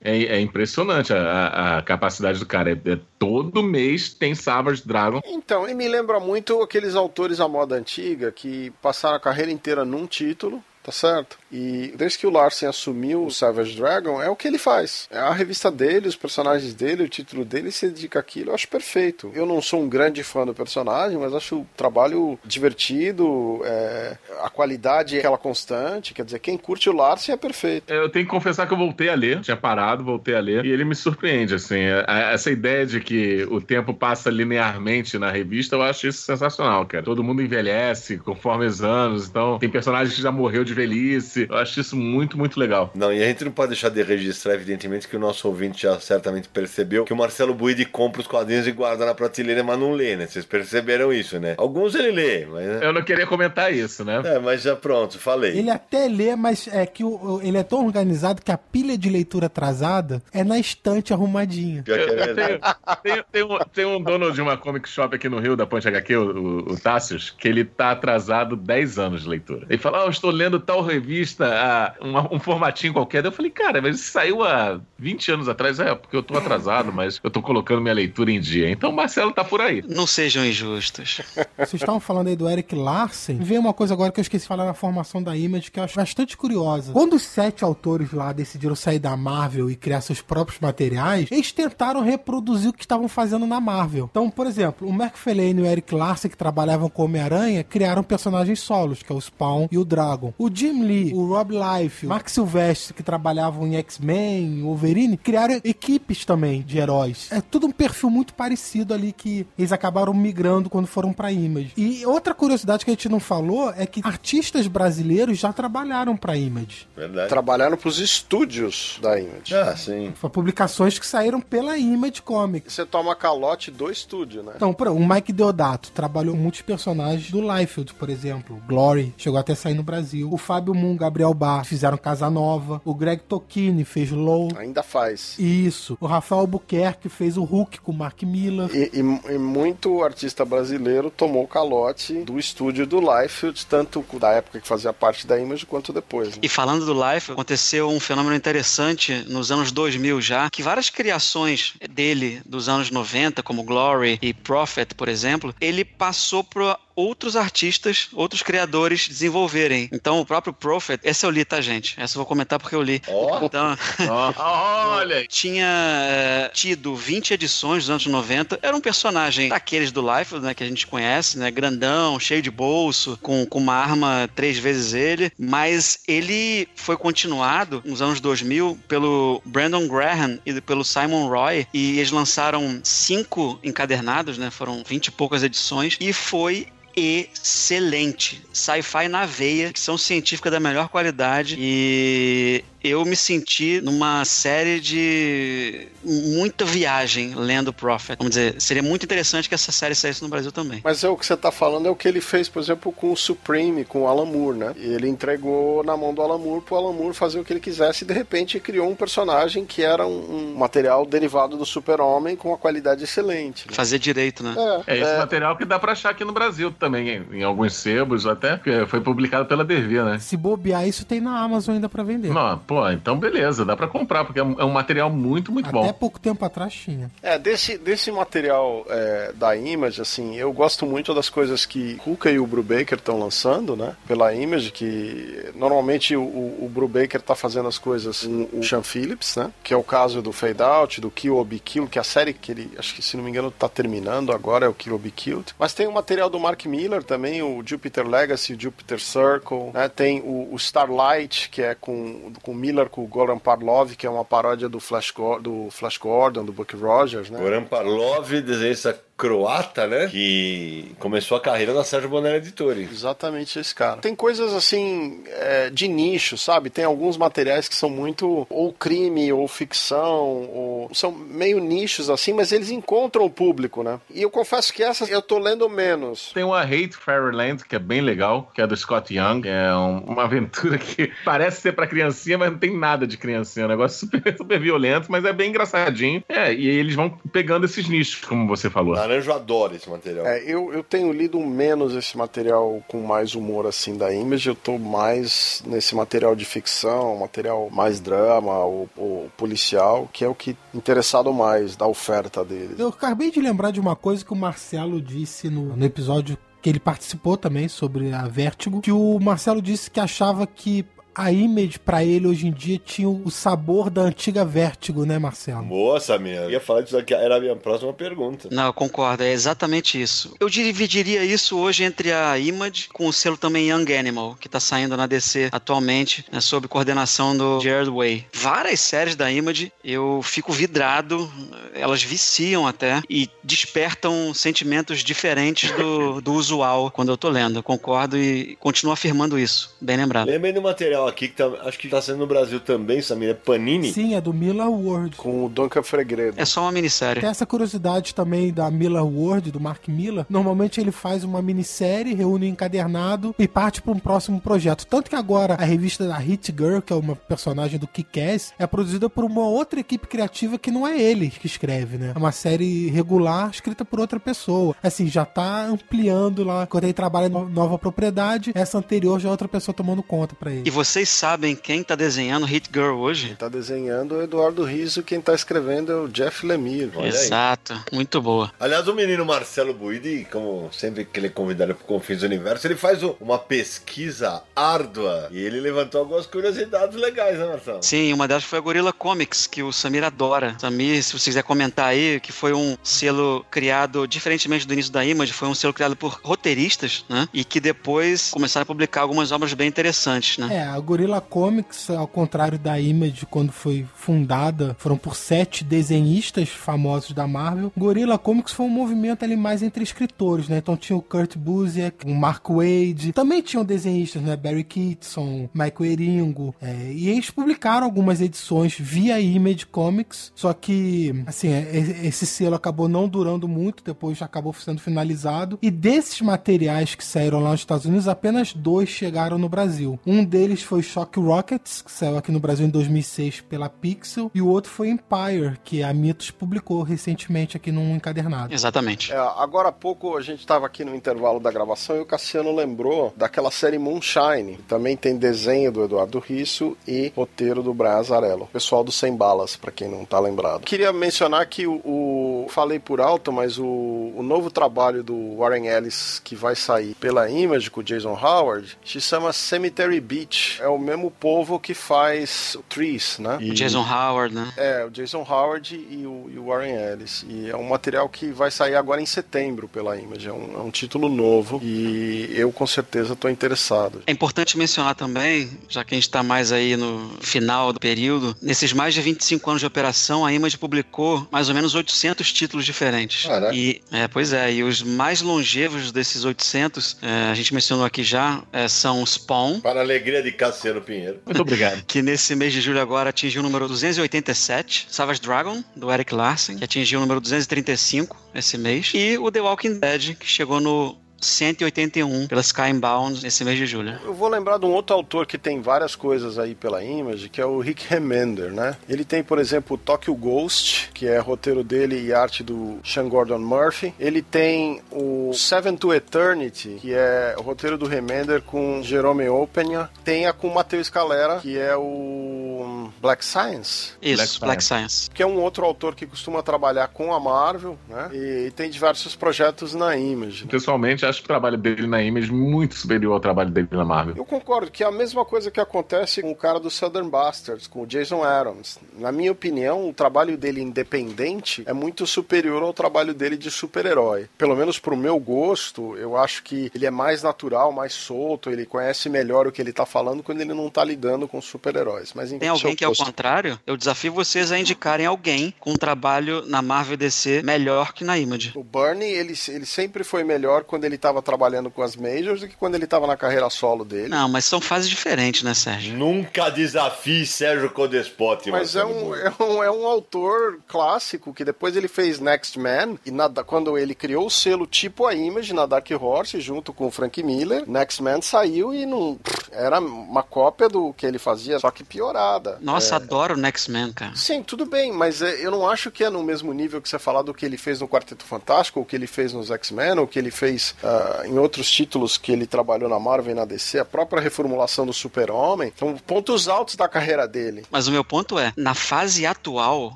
E: É, é impressionante a, a, capacidade do cara. É, é, todo mês tem Savage Dragon.
C: Então, e me lembra muito aqueles autores à moda antiga que passaram a carreira inteira num título tá certo? E desde que o Larsen assumiu o Savage Dragon, é o que ele faz. É a revista dele, os personagens dele, o título dele, se dedica àquilo, eu acho perfeito. Eu não sou um grande fã do personagem, mas acho o trabalho divertido, é, a qualidade é aquela constante, quer dizer, quem curte o Larsen é perfeito.
E: Eu tenho que confessar que eu voltei a ler, tinha parado, voltei a ler, e ele me surpreende, assim, é, é, essa ideia de que o tempo passa linearmente na revista, eu acho isso sensacional, cara. Todo mundo envelhece conforme os anos, então tem personagens que já morreu de velhice. Eu acho isso muito, muito legal.
A: Não, e a gente não pode deixar de registrar, evidentemente, que o nosso ouvinte já certamente percebeu que o Marcelo Buide compra os quadrinhos e guarda na prateleira, mas não lê, né? Vocês perceberam isso, né? Alguns ele lê, mas.
E: Eu não queria comentar isso, né?
A: É, mas já pronto, falei.
B: Ele até lê, mas é que o, ele é tão organizado que a pilha de leitura atrasada é na estante arrumadinha.
A: Pior que é verdade.
E: Tem, tem, um, tem um dono de uma comic shop aqui no Rio, da Ponte HQ, o, o, o Tássios, que ele tá atrasado 10 anos de leitura. Ele fala, ah, eu estou lendo tal revista, ah, um, um formatinho qualquer. Eu falei, cara, mas isso saiu há 20 anos atrás. É, porque eu tô atrasado, mas eu tô colocando minha leitura em dia. Então o Marcelo tá por aí.
D: Não sejam injustos.
B: Vocês estavam falando aí do Eric Larsen. Vem uma coisa agora que eu esqueci de falar na formação da Image que eu acho bastante curiosa. Quando os sete autores lá decidiram sair da Marvel e criar seus próprios materiais, eles tentaram reproduzir o que estavam fazendo na Marvel. Então, por exemplo, o Mark Fellaini e o Eric Larsen, que trabalhavam com Homem-Aranha, criaram personagens solos, que é o Spawn e o Dragon. O Jim Lee, o Rob Life, o Mark Silvestre, que trabalhavam em X-Men, Wolverine, criaram equipes também de heróis. É tudo um perfil muito parecido ali que eles acabaram migrando quando foram pra Image. E outra curiosidade que a gente não falou é que artistas brasileiros já trabalharam pra Image.
A: Verdade.
C: Trabalharam pros estúdios da Image.
A: Ah, sim.
B: Foi publicações que saíram pela Image Comics.
C: Você toma calote do estúdio, né?
B: Então, por, o Mike Deodato trabalhou muitos personagens do Liefeld, por exemplo. Glory chegou até a sair no Brasil. O Fábio Moon, Gabriel Bar fizeram Casa Nova. O Greg Tocchini fez Low.
C: Ainda faz.
B: Isso. O Rafael Albuquerque fez o Hulk com o Mark Miller.
C: E, e- e muito artista brasileiro tomou calote do estúdio do Liefeld, tanto da época que fazia parte da Image quanto depois. né?
D: E falando do Life, aconteceu um fenômeno interessante nos anos 2000 já, que várias criações dele dos anos 90, como Glory e Prophet, por exemplo, ele passou para outros artistas, outros criadores desenvolverem. Então, o próprio Prophet, essa eu li, tá, gente? Essa eu vou comentar porque eu li.
A: Ó.
D: Então,
E: Ó, olha
D: tinha é, tido 20 edições dos anos 90. Era um personagem daqueles do Life, né, que a gente conhece, né, grandão, cheio de bolso, com, com uma arma três vezes ele, mas ele foi continuado nos anos 2000 pelo Brandon Graham e pelo Simon Roy, e eles lançaram cinco encadernados, né, foram 20 e poucas edições, e foi excelente. Sci-fi na veia, ficção científica da melhor qualidade e eu me senti numa série de muita viagem lendo Prophet. Vamos dizer, seria muito interessante que essa série saísse no Brasil também.
C: Mas é o que você tá falando é o que ele fez, por exemplo, com o Supreme, com o Alan Moore, né? E ele entregou na mão do Alan Moore pro Alan Moore fazer o que ele quisesse e de repente criou um personagem que era um, um material derivado do Super-Homem com uma qualidade excelente. né?
D: Fazer direito, né?
E: É esse material que dá pra achar aqui no Brasil também, em, em alguns sebos, até porque foi publicado pela DV, né?
B: Se bobear, isso tem na Amazon ainda pra vender.
E: Não, pô, então beleza, dá pra comprar, porque é um, é um material muito, muito
B: Até
E: bom.
B: pouco tempo atrás tinha.
C: É, desse, desse material é, da Image, assim, eu gosto muito das coisas que Kuka e o Brubaker estão lançando, né? Pela Image, que normalmente o, o Brubaker tá fazendo as coisas com o Sean Phillips, né? Que é o caso do Fade Out, do Kill or Be Killed, que é a série que ele, acho que se não me engano, tá terminando agora, é o Kill or Be Killed. Mas tem o material do Mark Miller também, o Jupiter Legacy, o Jupiter Circle, né? Tem o, o Starlight, que é com, com o Miller, com o Goran Parlov, que é uma paródia do Flash, do Flash Gordon, do Buck Rogers, né?
A: Goran Parlov, desenhista croata, né? Que começou a carreira na Sérgio Bonella Editore.
C: Exatamente esse cara. Tem coisas assim é, de nicho, sabe? Tem alguns materiais que são muito ou crime ou ficção, ou são meio nichos assim, mas eles encontram o público, né? E eu confesso que essas eu tô lendo menos.
E: Tem uma Hate Fairyland, que é bem legal, que é do Scott Young. É um- uma aventura que parece ser pra criancinha, mas não tem nada de criancinha. É um negócio super, super violento, mas é bem engraçadinho. É, e eles vão pegando esses nichos, como você falou.
A: Naranjo adora esse material.
C: É, eu, eu tenho lido menos esse material com mais humor assim da Image, eu tô mais nesse material de ficção, material mais drama ou, ou policial, que é o que interessado mais da oferta deles.
B: Eu acabei de lembrar de uma coisa que o Marcelo disse no, no episódio que ele participou também sobre a Vertigo, que o Marcelo disse que achava que a Image pra ele hoje em dia tinha o sabor da antiga Vertigo, né, Marcelo?
A: Boa, Samir. Eu ia falar disso aqui, era a minha próxima pergunta.
D: Não, eu concordo, é exatamente isso. Eu dividiria isso hoje entre a Image com o selo também Young Animal, que tá saindo na DC atualmente, né, sob coordenação do Jared Way. Várias séries da Image, eu fico vidrado, elas viciam até e despertam sentimentos diferentes do, do usual quando eu tô lendo. Eu concordo e continuo afirmando isso. Bem lembrado.
A: Lembrei do material aqui que tá, acho que tá sendo no Brasil também, Samir. É Panini.
B: Sim, é do Miller Ward.
C: Com o Duncan Fregredo.
D: É só uma minissérie.
B: Tem essa curiosidade também da Miller Ward, do Mark Miller. Normalmente ele faz uma minissérie, reúne um encadernado e parte para um próximo projeto. Tanto que agora a revista da Hit Girl, que é uma personagem do Kick-Ass, é produzida por uma outra equipe criativa que não é ele que escreve, né? É uma série regular escrita por outra pessoa. Assim, já tá ampliando lá. Quando ele trabalha em nova propriedade, essa anterior já é outra pessoa tomando conta para ele.
D: E vocês sabem quem tá desenhando Hit Girl hoje?
C: Quem tá desenhando é o Eduardo Riso, quem tá escrevendo é o Jeff Lemire.
A: Olha aí.
D: Exato, muito boa.
A: Aliás, o menino Marcelo Buidi, como sempre que ele é convidado pro Confins do Universo, ele faz o- uma pesquisa árdua e ele levantou algumas curiosidades legais, né, Marcelo?
D: Sim, uma delas foi a Gorilla Comics, que o Samir adora. Samir, se você quiser comentar aí, que foi um selo criado, diferentemente do início da Image, foi um selo criado por roteiristas, né? E que depois começaram a publicar algumas obras bem interessantes, né?
B: É, a Gorilla Comics, ao contrário da Image, quando foi fundada, foram por sete desenhistas famosos da Marvel. Gorilla Comics foi um movimento ali mais entre escritores, né? Então tinha o Kurt Busiek, o Mark Wade, também tinham desenhistas, né? Barry Kitson, Michael Eringo, é, e eles publicaram algumas edições via Image Comics, só que, assim, é, é, esse selo acabou não durando muito, depois acabou sendo finalizado, e desses materiais que saíram lá nos Estados Unidos, apenas dois chegaram no Brasil. Um deles foi Shock Rockets, que saiu aqui no Brasil em 2006 pela Pixel, e o outro foi Empire, que a Mitos publicou recentemente aqui num encadernado.
D: Exatamente.
C: É, agora há pouco a gente estava aqui no intervalo da gravação e o Cassiano lembrou daquela série Moonshine. que Também tem desenho do Eduardo Risso e roteiro do Brian Azarello. Pessoal do Sem Balas, para quem não tá lembrado. Queria mencionar que o, o- falei por alto, mas o, o novo trabalho do Warren Ellis que vai sair pela Image com o Jason Howard se chama Cemetery Beach. É o mesmo povo que faz o Trees, né?
D: O Jason Howard, né?
C: É, o Jason Howard e o, e o Warren Ellis. E é um material que vai sair agora em setembro pela Image. É um, é um título novo e eu com certeza estou interessado.
D: É importante mencionar também, já que a gente está mais aí no final do período, nesses mais de 25 anos de operação, a Image publicou mais ou menos 800 títulos diferentes.
A: Caraca.
D: E, é, pois é, e os mais longevos desses 800, é, a gente mencionou aqui já, é, são Spawn,
A: Para a alegria de Cassiano Pinheiro.
E: Muito obrigado.
D: que nesse mês de julho agora atingiu o número 287, Savage Dragon, do Eric Larsen, que atingiu o número 235 esse mês, e o The Walking Dead, que chegou no 181 pela Skybound nesse mês de julho.
C: Eu vou lembrar de um outro autor que tem várias coisas aí pela Image, que é o Rick Remender, né? Ele tem, por exemplo, o Tokyo Ghost, que é roteiro dele e arte do Sean Gordon Murphy. Ele tem o Seven to Eternity, que é o roteiro do Remender com Jerome Openia. Tem a com o Matheus Scalera, que é o Black Science.
D: Isso,
E: Black
D: Black Science.
C: que é um outro autor que costuma trabalhar com a Marvel, né? E, tem diversos projetos na Image.
E: Pessoalmente, acho o trabalho dele na Image muito superior ao trabalho dele na Marvel.
C: Eu concordo que é a mesma coisa que acontece com o cara do Southern Bastards, com o Jason Adams. Na minha opinião, o trabalho dele independente é muito superior ao trabalho dele de super-herói. Pelo menos pro meu gosto, eu acho que ele é mais natural, mais solto, ele conhece melhor o que ele tá falando quando ele não tá lidando com super-heróis. Mas enfim,
D: Tem alguém
C: isso
D: que é o contrário? Eu desafio vocês a indicarem alguém com um trabalho na Marvel DC melhor que na Image.
C: O Bernie, ele, ele sempre foi melhor quando ele estava trabalhando com as Majors do que quando ele estava na carreira solo dele.
D: Não, mas são fases diferentes, né, Sérgio?
A: Nunca desafie Sérgio Codespot,
C: Mas é um, é, um, é um autor clássico que depois ele fez Next Man e na, quando ele criou o selo tipo a Image na Dark Horse junto com o Frank Miller, Next Man saiu e não era uma cópia do que ele fazia, só que piorada.
D: Nossa, adoro o Next Man, cara.
C: Sim, tudo bem, mas é, eu não acho que é no mesmo nível que você falar do que ele fez no Quarteto Fantástico, ou o que ele fez nos X-Men, ou o que ele fez ah, em outros títulos que ele trabalhou na Marvel e na DC, a própria reformulação do Super-Homem. São pontos altos da carreira dele.
D: Mas o meu ponto é, na fase atual,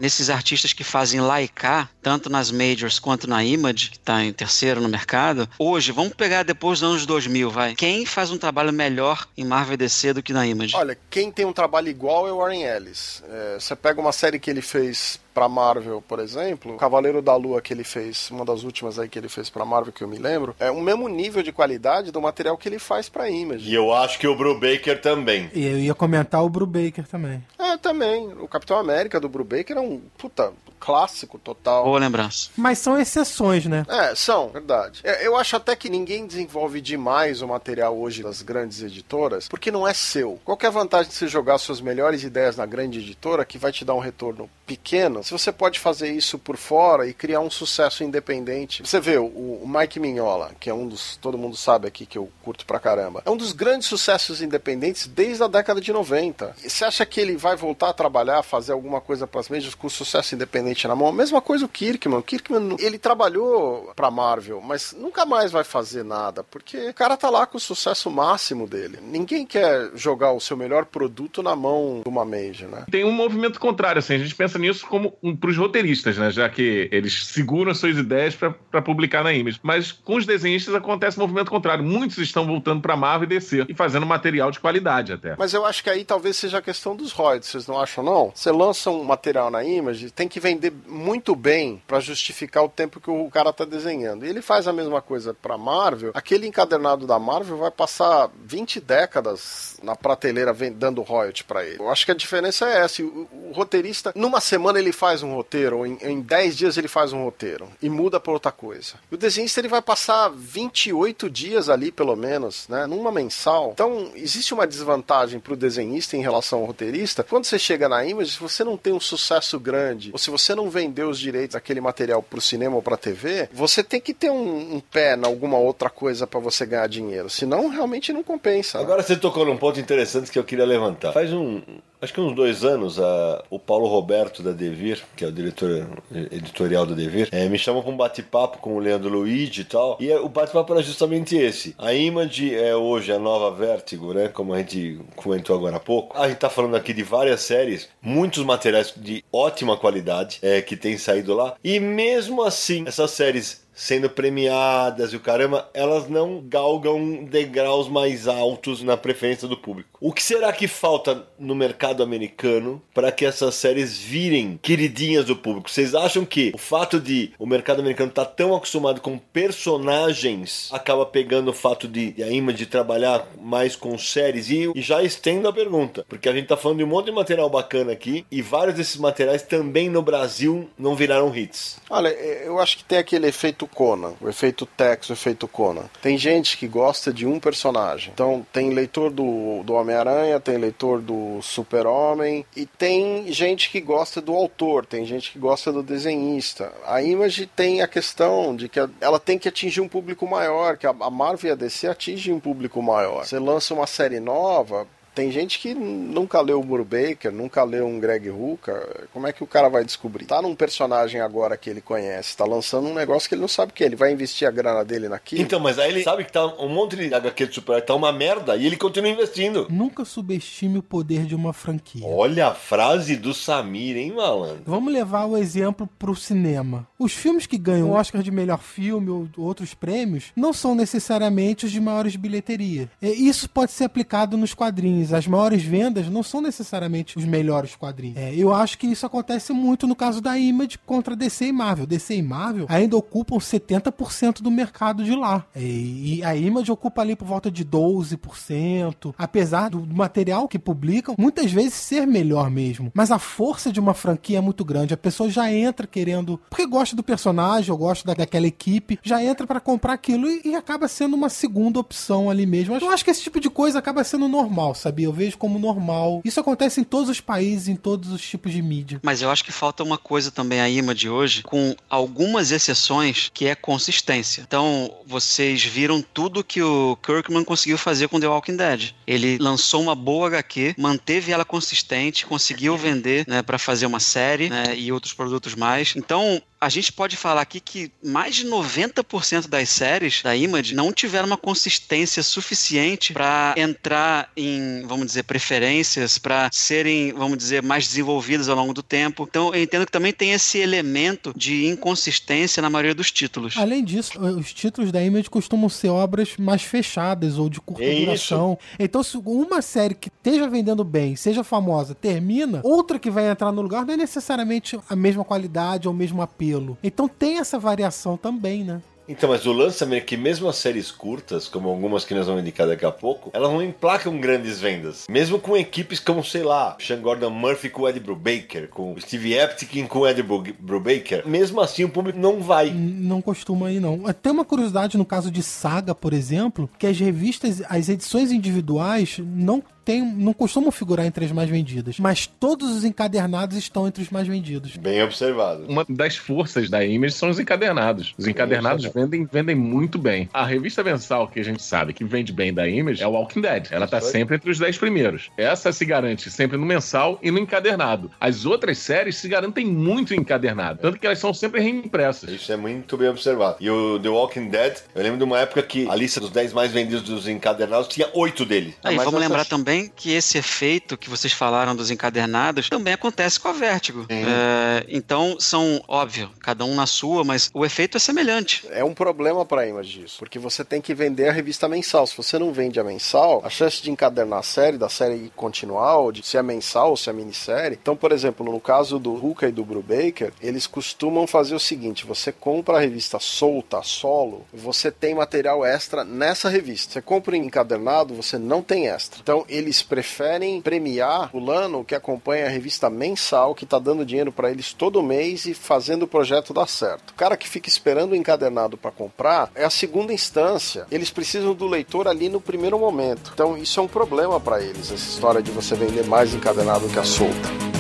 D: nesses artistas que fazem lá e cá, tanto nas majors quanto na Image, que tá em terceiro no mercado, hoje, vamos pegar depois dos anos 2000, vai. Quem faz um trabalho melhor em Marvel e DC do que na Image?
C: Olha, quem tem um trabalho igual é o Warren Ellis. É, você pega uma série que ele fez pra Marvel, por exemplo, Cavaleiro da Lua que ele fez, uma das últimas aí que ele fez pra Marvel que eu me lembro, é o mesmo nível de qualidade do material que ele faz pra Image.
A: E eu acho que o Brubaker também.
B: E eu ia comentar o Brubaker também.
C: É, também. O Capitão América do Brubaker é um puta clássico total.
D: Boa lembrança.
B: Mas são exceções, né?
C: É, são, verdade. É, Eu acho até que ninguém desenvolve demais o material hoje das grandes editoras, porque não é seu. Qual que é a vantagem de você jogar suas melhores ideias na grande editora, que vai te dar um retorno pequeno, se você pode fazer isso por fora e criar um sucesso independente. Você vê, o, o Mike Mignola, que é um dos, todo mundo sabe aqui que eu curto pra caramba, é um dos grandes sucessos independentes desde a década de 90. E Você acha que ele vai voltar a trabalhar, fazer alguma coisa pras mídias com sucesso independente na mão? A mesma coisa o Kirkman. O Kirkman, ele trabalhou pra Marvel, mas nunca mais vai fazer nada, porque o cara tá lá com o sucesso máximo dele. Ninguém quer jogar o seu melhor produto na mão de uma major, né?
E: Tem um movimento contrário, assim, a gente pensa nisso como um, pros roteiristas, né? Já que eles seguram as suas ideias pra pra publicar na Image. Mas com os desenhistas acontece o movimento contrário. Muitos estão voltando pra Marvel e DC e fazendo material de qualidade até.
C: Mas eu acho que aí talvez seja a questão dos royalties, vocês não acham não? Você lança um material na Image, tem que vender muito bem pra justificar o tempo que o cara tá desenhando. E ele faz a mesma coisa pra Marvel. Aquele encadernado da Marvel vai passar 20 décadas na prateleira dando royalty pra ele. Eu acho que a diferença é essa. O, o roteirista, numa semana ele faz um roteiro, ou em, em 10 dias ele faz um roteiro e muda pra outra coisa. E o desenhista ele vai passar 28 dias ali, pelo menos, né? Numa mensal. Então, existe uma desvantagem pro desenhista em relação ao roteirista. Quando você chega na Image, se você não tem um sucesso grande, ou se você não vendeu os direitos daquele material pro cinema ou pra TV, você tem que ter um, um pé em alguma outra coisa pra você ganhar dinheiro. Senão, realmente não compensa. né?
A: Agora você tocou num ponto interessante que eu queria levantar. Faz um. Acho que uns dois anos, a- o Paulo Roberto da Devir, que é o diretor editorial da Devir, eh, me chamou para um bate-papo com o Leandro Luigi e tal. E eh, o bate-papo era justamente esse. A Image é hoje a nova Vertigo, né? Como a gente comentou agora há pouco. A gente tá falando aqui de várias séries, muitos materiais de ótima qualidade eh, que tem saído lá. E mesmo assim, essas séries sendo premiadas e o caramba, elas não galgam degraus mais altos na preferência do público. O que será que falta no mercado americano para que essas séries virem queridinhas do público? Vocês acham que o fato de o mercado americano estar tão acostumado com personagens acaba pegando o fato de, de a Image trabalhar mais com séries? E, e já estendo a pergunta, porque a gente tá falando de um monte de material bacana aqui e vários desses materiais também no Brasil não viraram hits.
C: Olha, eu acho que tem aquele efeito Conan, o efeito Tex, o efeito Conan. Tem gente que gosta de um personagem. Então, tem leitor do, do Homem-Aranha, tem leitor do Super-Homem, e tem gente que gosta do autor, tem gente que gosta do desenhista. A Image tem a questão de que ela tem que atingir um público maior, que a Marvel e a DC atingem um público maior. Você lança uma série nova, tem gente que nunca leu o Brubaker, nunca leu um Greg Hooker. Como é que o cara vai descobrir? Tá num personagem agora que ele conhece, tá lançando um negócio que ele não sabe o que é. Ele vai investir a grana dele naquilo.
A: Então, mas aí ele sabe que tá um monte de HQ de super tá uma merda e ele continua investindo.
B: Nunca subestime o poder de uma franquia.
A: Olha a frase do Samir, hein, malandro?
B: Vamos levar o exemplo pro cinema. Os filmes que ganham o Oscar de melhor filme ou outros prêmios não são necessariamente os de maiores bilheterias. E Isso pode ser aplicado nos quadrinhos. As maiores vendas não são necessariamente os melhores quadrinhos. É, eu acho que isso acontece muito no caso da Image contra DC e Marvel. DC e Marvel ainda ocupam 70% do mercado de lá. É, E a Image ocupa ali por volta de 12%. Apesar do material que publicam, muitas vezes ser melhor mesmo. Mas a força de uma franquia é muito grande. A pessoa já entra querendo. Porque gosta do personagem, ou gosta da- daquela equipe, já entra pra comprar aquilo e, e acaba sendo uma segunda opção ali mesmo. Eu acho que esse tipo de coisa acaba sendo normal, sabia? Sabia, eu vejo como normal. Isso acontece em todos os países, em todos os tipos de mídia.
D: Mas eu acho que falta uma coisa também a IMA de hoje, com algumas exceções, que é consistência. Então, vocês viram tudo que o Kirkman conseguiu fazer com The Walking Dead. Ele lançou uma boa HQ, manteve ela consistente, conseguiu vender né, para fazer uma série né, e outros produtos mais. Então, a gente pode falar aqui que mais de 90% das séries da Image não tiveram uma consistência suficiente para entrar em, vamos dizer, preferências, para serem, vamos dizer, mais desenvolvidas ao longo do tempo. Então, eu entendo que também tem esse elemento de inconsistência na maioria dos títulos.
B: Além disso, os títulos da Image costumam ser obras mais fechadas ou de curta
A: É
B: duração. Então, se uma série que esteja vendendo bem, seja famosa, termina, outra que vai entrar no lugar não é necessariamente a mesma qualidade ou o mesmo apelo. Então tem essa variação também, né?
A: Então, mas o lance também é que mesmo as séries curtas, como algumas que nós vamos indicar daqui a pouco, elas não emplacam grandes vendas. Mesmo com equipes como, sei lá, Sean Gordon Murphy com o Ed Brubaker, com o Steve Epstein com o Ed Bru- Brubaker, mesmo assim o público não vai.
B: Não costuma ir, não. Tem uma curiosidade no caso de Saga, por exemplo, que as revistas, as edições individuais não tem, não costumam figurar entre as mais vendidas, mas todos os encadernados estão entre os mais vendidos.
A: Bem observado.
E: Uma das forças da Image são os encadernados. Os encadernados vendem, vendem muito bem. A revista mensal que a gente sabe que vende bem da Image é o Walking Dead. Ela tá sempre entre os 10 primeiros. Essa se garante sempre no mensal e no encadernado. As outras séries se garantem muito em encadernado. Tanto que elas são sempre reimpressas.
A: Isso é muito bem observado. E o The Walking Dead, eu lembro de uma época que a lista dos 10 mais vendidos dos encadernados tinha 8 dele.
D: Aí, vamos lembrar também que esse efeito que vocês falaram dos encadernados também acontece com a Vertigo. É, então, são, óbvio, cada um na sua, mas o efeito é semelhante.
C: É um problema para a Image isso, porque você tem que vender a revista mensal. Se você não vende a mensal, a chance de encadernar a série, da série continuar, ou de se é mensal ou se é minissérie. Então, por exemplo, no caso do Ruka e do Brubaker, eles costumam fazer o seguinte: você compra a revista solta, solo, você tem material extra nessa revista. Você compra em encadernado, você não tem extra. Então, eles preferem premiar o Lano que acompanha a revista mensal, que está dando dinheiro para eles todo mês e fazendo o projeto dar certo. O cara que fica esperando o encadernado para comprar é a segunda instância. Eles precisam do leitor ali no primeiro momento. Então, isso é um problema para eles, essa história de você vender mais encadernado que a solta.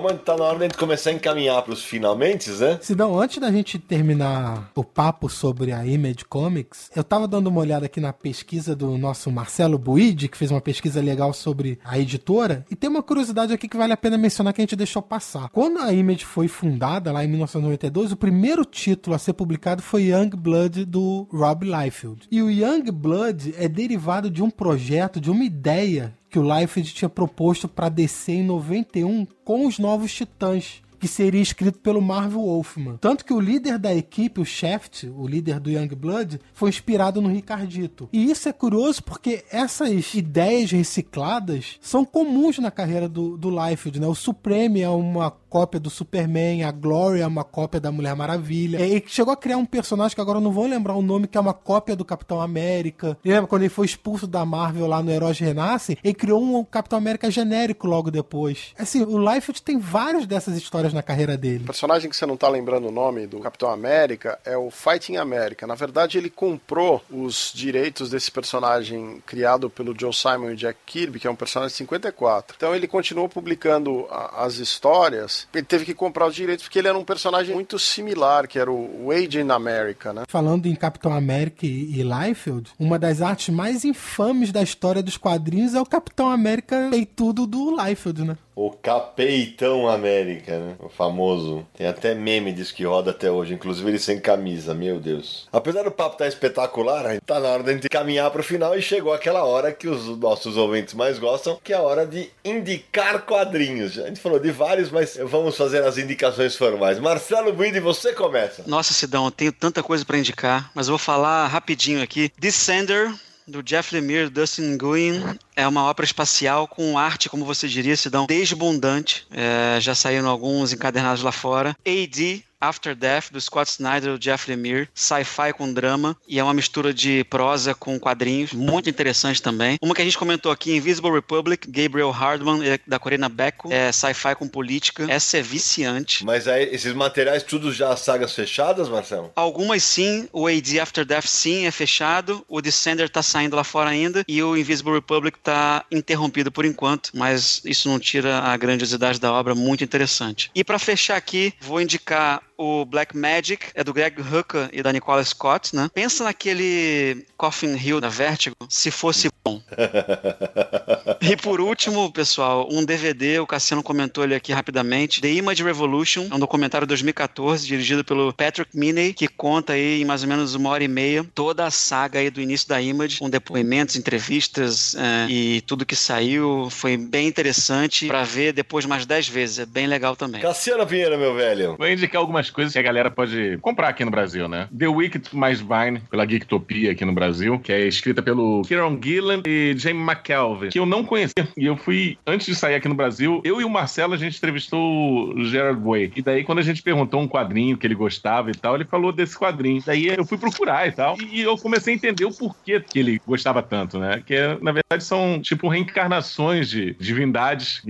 A: Papo tá na hora de começar a encaminhar pros finalmente, né?
B: Se não, antes da gente terminar o papo sobre a Image Comics, eu tava dando uma olhada aqui na pesquisa do nosso Marcelo Buide, que fez uma pesquisa legal sobre a editora, e tem uma curiosidade aqui que vale a pena mencionar que a gente deixou passar. Quando a Image foi fundada, lá em 1992, o primeiro título a ser publicado foi Young Blood do Rob Liefeld. E o Young Blood é derivado de um projeto, de uma ideia que o Liefeld tinha proposto para DC em 91 com os Novos Titãs que seria escrito pelo Marvel Wolfman. Tanto que o líder da equipe, o Shaft, o líder do Young Blood, foi inspirado no Ricardito. E isso é curioso porque essas ideias recicladas são comuns na carreira do, do Liefeld, né? O Supreme é uma cópia do Superman, a Glory é uma cópia da Mulher Maravilha. E chegou a criar um personagem que agora eu não vou lembrar o nome, que é uma cópia do Capitão América. Lembra quando ele foi expulso da Marvel lá no Heróis Renascem? Ele criou um Capitão América genérico logo depois. Assim, o Liefeld tem várias dessas histórias na carreira dele.
C: O personagem que você não tá lembrando o nome do Capitão América é o Fighting America. Na verdade, ele comprou os direitos desse personagem criado pelo Joe Simon e Jack Kirby, que é um personagem de 54. Então ele continuou publicando as histórias. Ele teve que comprar os direitos porque ele era um personagem muito similar, que era o in America, né?
B: Falando em Capitão América e, e Liefeld, uma das artes mais infames da história dos quadrinhos é o Capitão América peitudo do Liefeld, né?
A: O Capeitão América, né? O famoso. Tem até meme disso que roda até hoje, inclusive ele sem camisa, meu Deus. Apesar do papo estar espetacular, a gente tá na hora de gente caminhar pro final e chegou aquela hora que os nossos ouvintes mais gostam, que é a hora de indicar quadrinhos. A gente falou de vários, mas vamos fazer as indicações formais. Marcelo Buide, você começa.
D: Nossa, Sidão, eu tenho tanta coisa pra indicar, mas eu vou falar rapidinho aqui. Descender, do Jeff Lemire, Dustin Nguyen, É uma ópera espacial com arte, como você diria, se dão desbundante. É, já saíram alguns encadernados lá fora. AD, After Death, do Scott Snyder e Jeff Lemire, sci-fi com drama, e é uma mistura de prosa com quadrinhos, muito interessante também. Uma que a gente comentou aqui, Invisible Republic, Gabriel Hardman, é da Corina Becco, é sci-fi com política. Essa é viciante.
A: Mas aí, esses materiais, tudo já sagas fechadas, Marcelo?
D: Algumas sim, o AD After Death sim é fechado, o Descender tá saindo lá fora ainda, e o Invisible Republic tá interrompido por enquanto, mas isso não tira a grandiosidade da obra, muito interessante. E para fechar aqui, vou indicar o Black Magic é do Greg Hooker e da Nicola Scott, né? Pensa naquele Coffin Hill da Vertigo, se fosse bom. e por último, pessoal, um DVD, o Cassiano comentou ele aqui rapidamente, The Image Revolution, é um documentário de 2014, dirigido pelo Patrick Miney, que conta aí em mais ou menos uma hora e meia toda a saga aí do início da Image, com depoimentos, entrevistas é, e tudo que saiu. Foi bem interessante para ver depois mais dez vezes, é bem legal também.
A: Cassiano Vieira, meu velho.
E: Vou indicar algumas coisas que a galera pode comprar aqui no Brasil, né? The Wicked mais Vine, pela Geektopia aqui no Brasil, que é escrita pelo Kieron Gillan e Jamie McKelvey, que eu não conhecia. E eu fui, antes de sair aqui no Brasil, eu e o Marcelo, a gente entrevistou o Gerard Way. E daí, quando a gente perguntou um quadrinho que ele gostava e tal, ele falou desse quadrinho. Daí eu fui procurar e tal. E eu comecei a entender o porquê que ele gostava tanto, né? Que, na verdade, são, tipo, reencarnações de divindades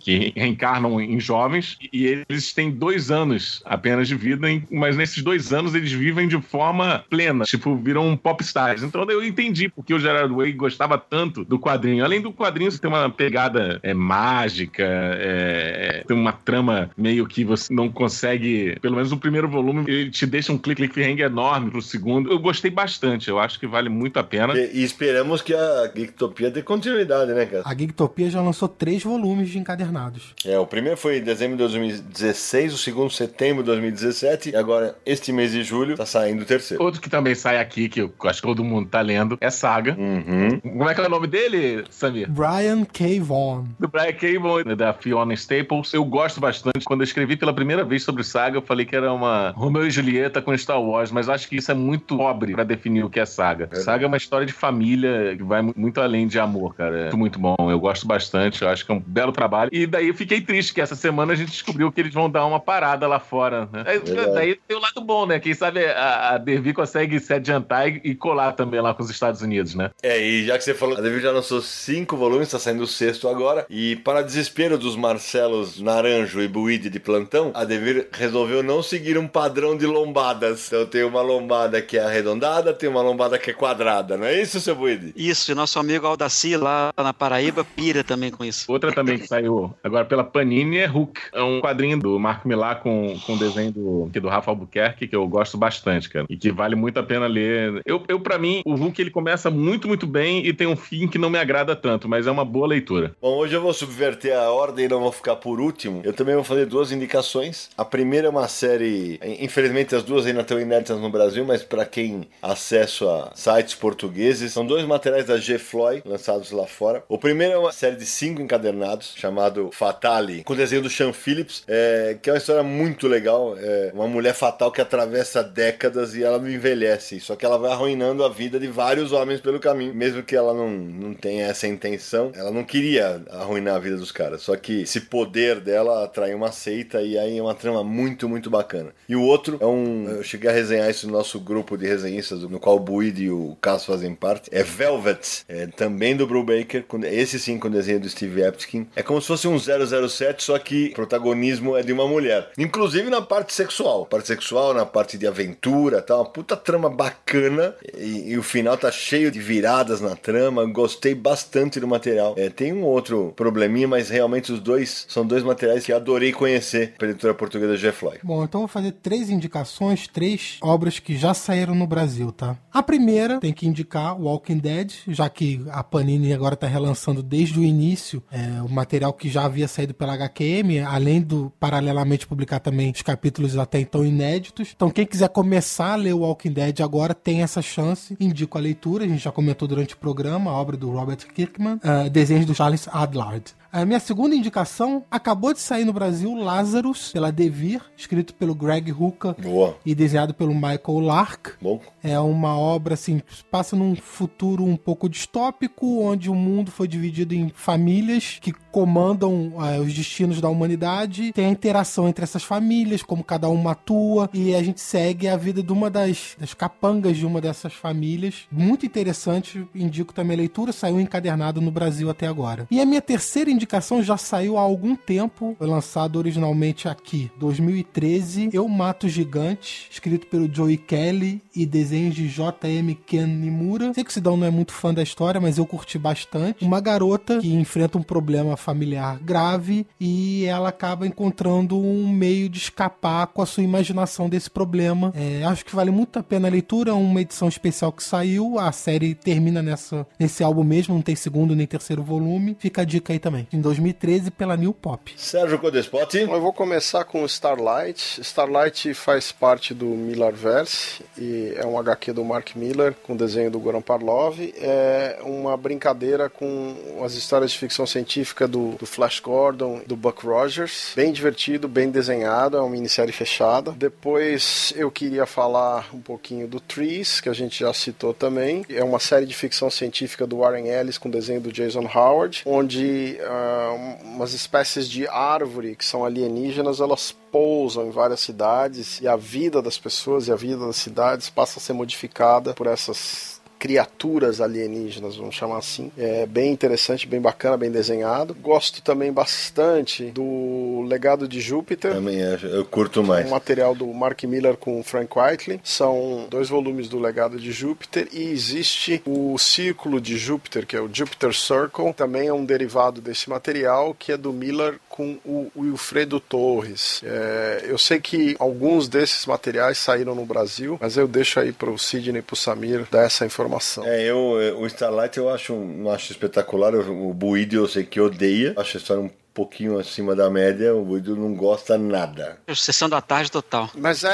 E: que reencarnam em jovens. E eles têm dois anos apenas de vida, mas nesses dois anos eles vivem de forma plena, tipo, viram popstars. Então eu entendi porque o Gerard Way gostava tanto do quadrinho. Além do quadrinho ter uma pegada é, mágica, é, tem uma trama meio que você não consegue, pelo menos no primeiro volume, ele te deixa um click-click enorme pro segundo. Eu gostei bastante, eu acho que vale muito a pena.
A: E, e esperamos que a Geektopia dê continuidade, né, cara?
B: A Geektopia já lançou três volumes de encadernados.
A: É, o primeiro foi em dezembro de 2016, o segundo setembro de 2017, e agora, este mês de julho, tá saindo o terceiro.
E: Outro que também sai aqui, que eu acho que todo mundo tá lendo, é Saga.
A: Uhum.
E: Como é que é o nome dele, Samir?
B: Brian K. Vaughan.
E: Do Brian K. Vaughan, da Fiona Staples. Eu gosto bastante. Quando eu escrevi pela primeira vez sobre Saga, eu falei que era uma Romeo e Julieta com Star Wars, mas acho que isso é muito pobre para definir o que é Saga. É. Saga é uma história de família que vai muito além de amor, cara. É muito, muito bom. Eu gosto bastante. Eu acho que é um belo trabalho. E daí eu fiquei triste que essa semana a gente descobriu que eles vão dar uma parada lá fora, né? É daí tem o lado bom, né? Quem sabe a, a Derby consegue se adiantar e, e, colar também lá com os Estados Unidos, né?
A: É, e já que você falou, a Derby já lançou cinco volumes, tá saindo o sexto agora. E para desespero dos Marcelos Naranjo e Buide de plantão, a Devir resolveu não seguir um padrão de lombadas. Então tem uma lombada que é arredondada, tem uma lombada que é quadrada, não é isso, seu Buide?
D: Isso, e nosso amigo Aldaci lá na Paraíba pira também com isso.
E: Outra também que saiu agora pela Panini é Hulk. É um quadrinho do Marco Millar com, com desenho do, do Rafa Albuquerque, que eu gosto bastante, cara. E que vale muito a pena ler. Eu, eu para mim, o Hulk ele começa muito, muito bem e tem um fim que não me agrada tanto, mas é uma boa leitura.
A: Bom, hoje eu vou subverter a ordem e não vou ficar por último. Eu também vou fazer duas indicações. A primeira é uma série, infelizmente as duas ainda estão inéditas no Brasil, mas para quem acesso a sites portugueses, são dois materiais da G. Floyd lançados lá fora. O primeiro é uma série de cinco encadernados chamado Fatale, com desenho do Sean Phillips, é, que é uma história muito legal. É uma mulher fatal que atravessa décadas e ela não envelhece, só que ela vai arruinando a vida de vários homens pelo caminho, mesmo que ela não, não tenha essa intenção. Ela não queria arruinar a vida dos caras, só que esse poder dela atrai uma seita e aí é uma trama muito, muito bacana. E o outro é um. Eu cheguei a resenhar isso no nosso grupo de resenhistas, no qual o Buid e o Caso fazem parte. É Velvet, é, também do Brubaker, esse sim com o desenho do Steve Epstein. É como se fosse um 007, só que o protagonismo é de uma mulher. Inclusive na parte sexual. Parte sexual, na parte de aventura, tá? Uma puta trama bacana. E, e o final tá cheio de viradas na trama. Gostei bastante do material. É, tem um outro probleminha, mas realmente os dois são dois materiais que adorei conhecer pela editora portuguesa Jeff Floyd.
B: Bom, então vou fazer três indicações, três obras que já saíram no Brasil, tá? A primeira tem que indicar Walking Dead, já que a Panini agora tá relançando desde o início é, o material que já havia saído pela HQM, além do paralelamente publicar também os capítulos até então inéditos. Então, quem quiser começar a ler o Walking Dead agora tem essa chance. Indico a leitura, a gente já comentou durante o programa, a obra do Robert Kirkman, uh, desenhos do Charles Adlard. A minha segunda indicação acabou de sair no Brasil, Lazarus, pela Devir, escrito pelo Greg Hooker
A: Boa.
B: e desenhado pelo Michael Lark.
A: Bom.
B: É uma obra assim, que passa num futuro um pouco distópico, onde o mundo foi dividido em famílias que comandam eh, os destinos da humanidade. Tem a interação entre essas famílias, como cada uma atua, e a gente segue a vida de uma das, das capangas de uma dessas famílias. Muito interessante, indico também a leitura, saiu encadernado no Brasil até agora. E a minha terceira indicação já saiu há algum tempo, foi lançado originalmente aqui, 2013, Eu Mato Gigante, escrito pelo Joey Kelly e desenhos de J.M. Ken Nimura. Sei que o Sidão não é muito fã da história, mas eu curti bastante. Uma garota que enfrenta um problema familiar grave e ela acaba encontrando um meio de escapar com a sua imaginação desse problema. É, acho que vale muito a pena a leitura, é uma edição especial que saiu, a série termina nessa, nesse álbum mesmo, não tem segundo nem terceiro volume. Fica a dica aí também. Em 2013 pela New Pop.
A: Sérgio Codespot.
C: Eu vou começar com Starlight. Starlight faz parte do Millarverse e é um HQ do Mark Miller com desenho do Goran Parlov. É uma brincadeira com as histórias de ficção científica do, do Flash Gordon, do Buck Rogers. Bem divertido, bem desenhado, é uma minissérie fechada. Depois eu queria falar um pouquinho do Trees, que a gente já citou também. É uma série de ficção científica do Warren Ellis com desenho do Jason Howard, onde ah, umas espécies de árvore que são alienígenas, elas pousam em várias cidades e a vida das pessoas e a vida das cidades passa a ser modificada por essas criaturas alienígenas, vamos chamar assim. É bem interessante, bem bacana, bem desenhado. Gosto também bastante do Legado de Júpiter.
A: Também é, eu curto mais.
C: Um material do Mark Miller com o Frank Whiteley. São dois volumes do Legado de Júpiter e existe o Círculo de Júpiter, que é o Jupiter Circle. Também é um derivado desse material, que é do Miller com o Wilfredo Torres. É, eu sei que alguns desses materiais saíram no Brasil, mas eu deixo aí para o Sidney e para o Samir dar essa informação.
A: É, eu, eu- o Starlight eu acho, não acho espetacular. O Buido eu sei que odeia. Acho a história um pouquinho acima da média. O Buido não gosta nada.
D: Sessão da tarde total.
C: Mas é,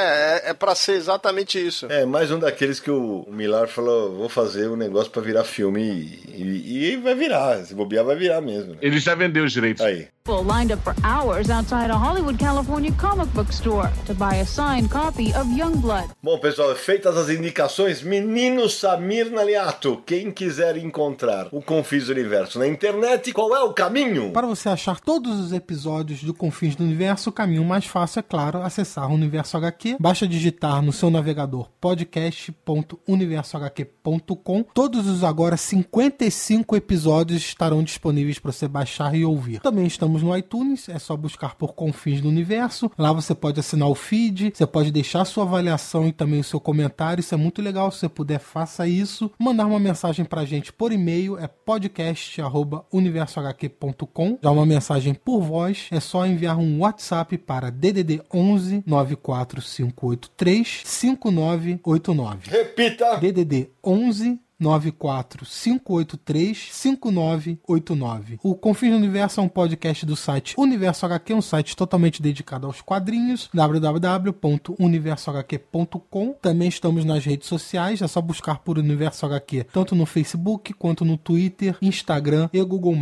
C: é, é para ser exatamente isso.
A: É, mais um daqueles que o, o Millar falou: vou fazer um negócio pra virar filme e, e- e vai virar. Se bobear, vai virar mesmo. né?
E: Ele já vendeu os direitos.
A: Aí.
G: People lined up for hours outside a Hollywood, California comic book store to buy a signed copy of Youngblood.
A: Bom, pessoal, feitas as indicações, menino Samir Naliato, quem quiser encontrar o Confis Universo na internet, qual é o caminho?
B: Para você achar todos os episódios do Confins do Universo, o caminho mais fácil é, claro, acessar o Universo HQ. Basta digitar no seu navegador podcast.universohq.com. Todos os agora 55 episódios estarão disponíveis para você baixar e ouvir. Também estamos no iTunes, é só buscar por Confins do Universo. Lá você pode assinar o feed, você pode deixar sua avaliação e também o seu comentário. Isso é muito legal. Se você puder, faça isso. Mandar uma mensagem pra gente por e-mail é podcast@universohq.com. Já uma mensagem por voz é só enviar um WhatsApp para DDD 11 94583 5989.
A: Repita!
B: DDD 11 94583-5989. O Confins do Universo é um podcast do site Universo HQ, um site totalmente dedicado aos quadrinhos, www.universohq.com. Também estamos nas redes sociais, é só buscar por Universo HQ, tanto no Facebook quanto no Twitter, Instagram e Google+.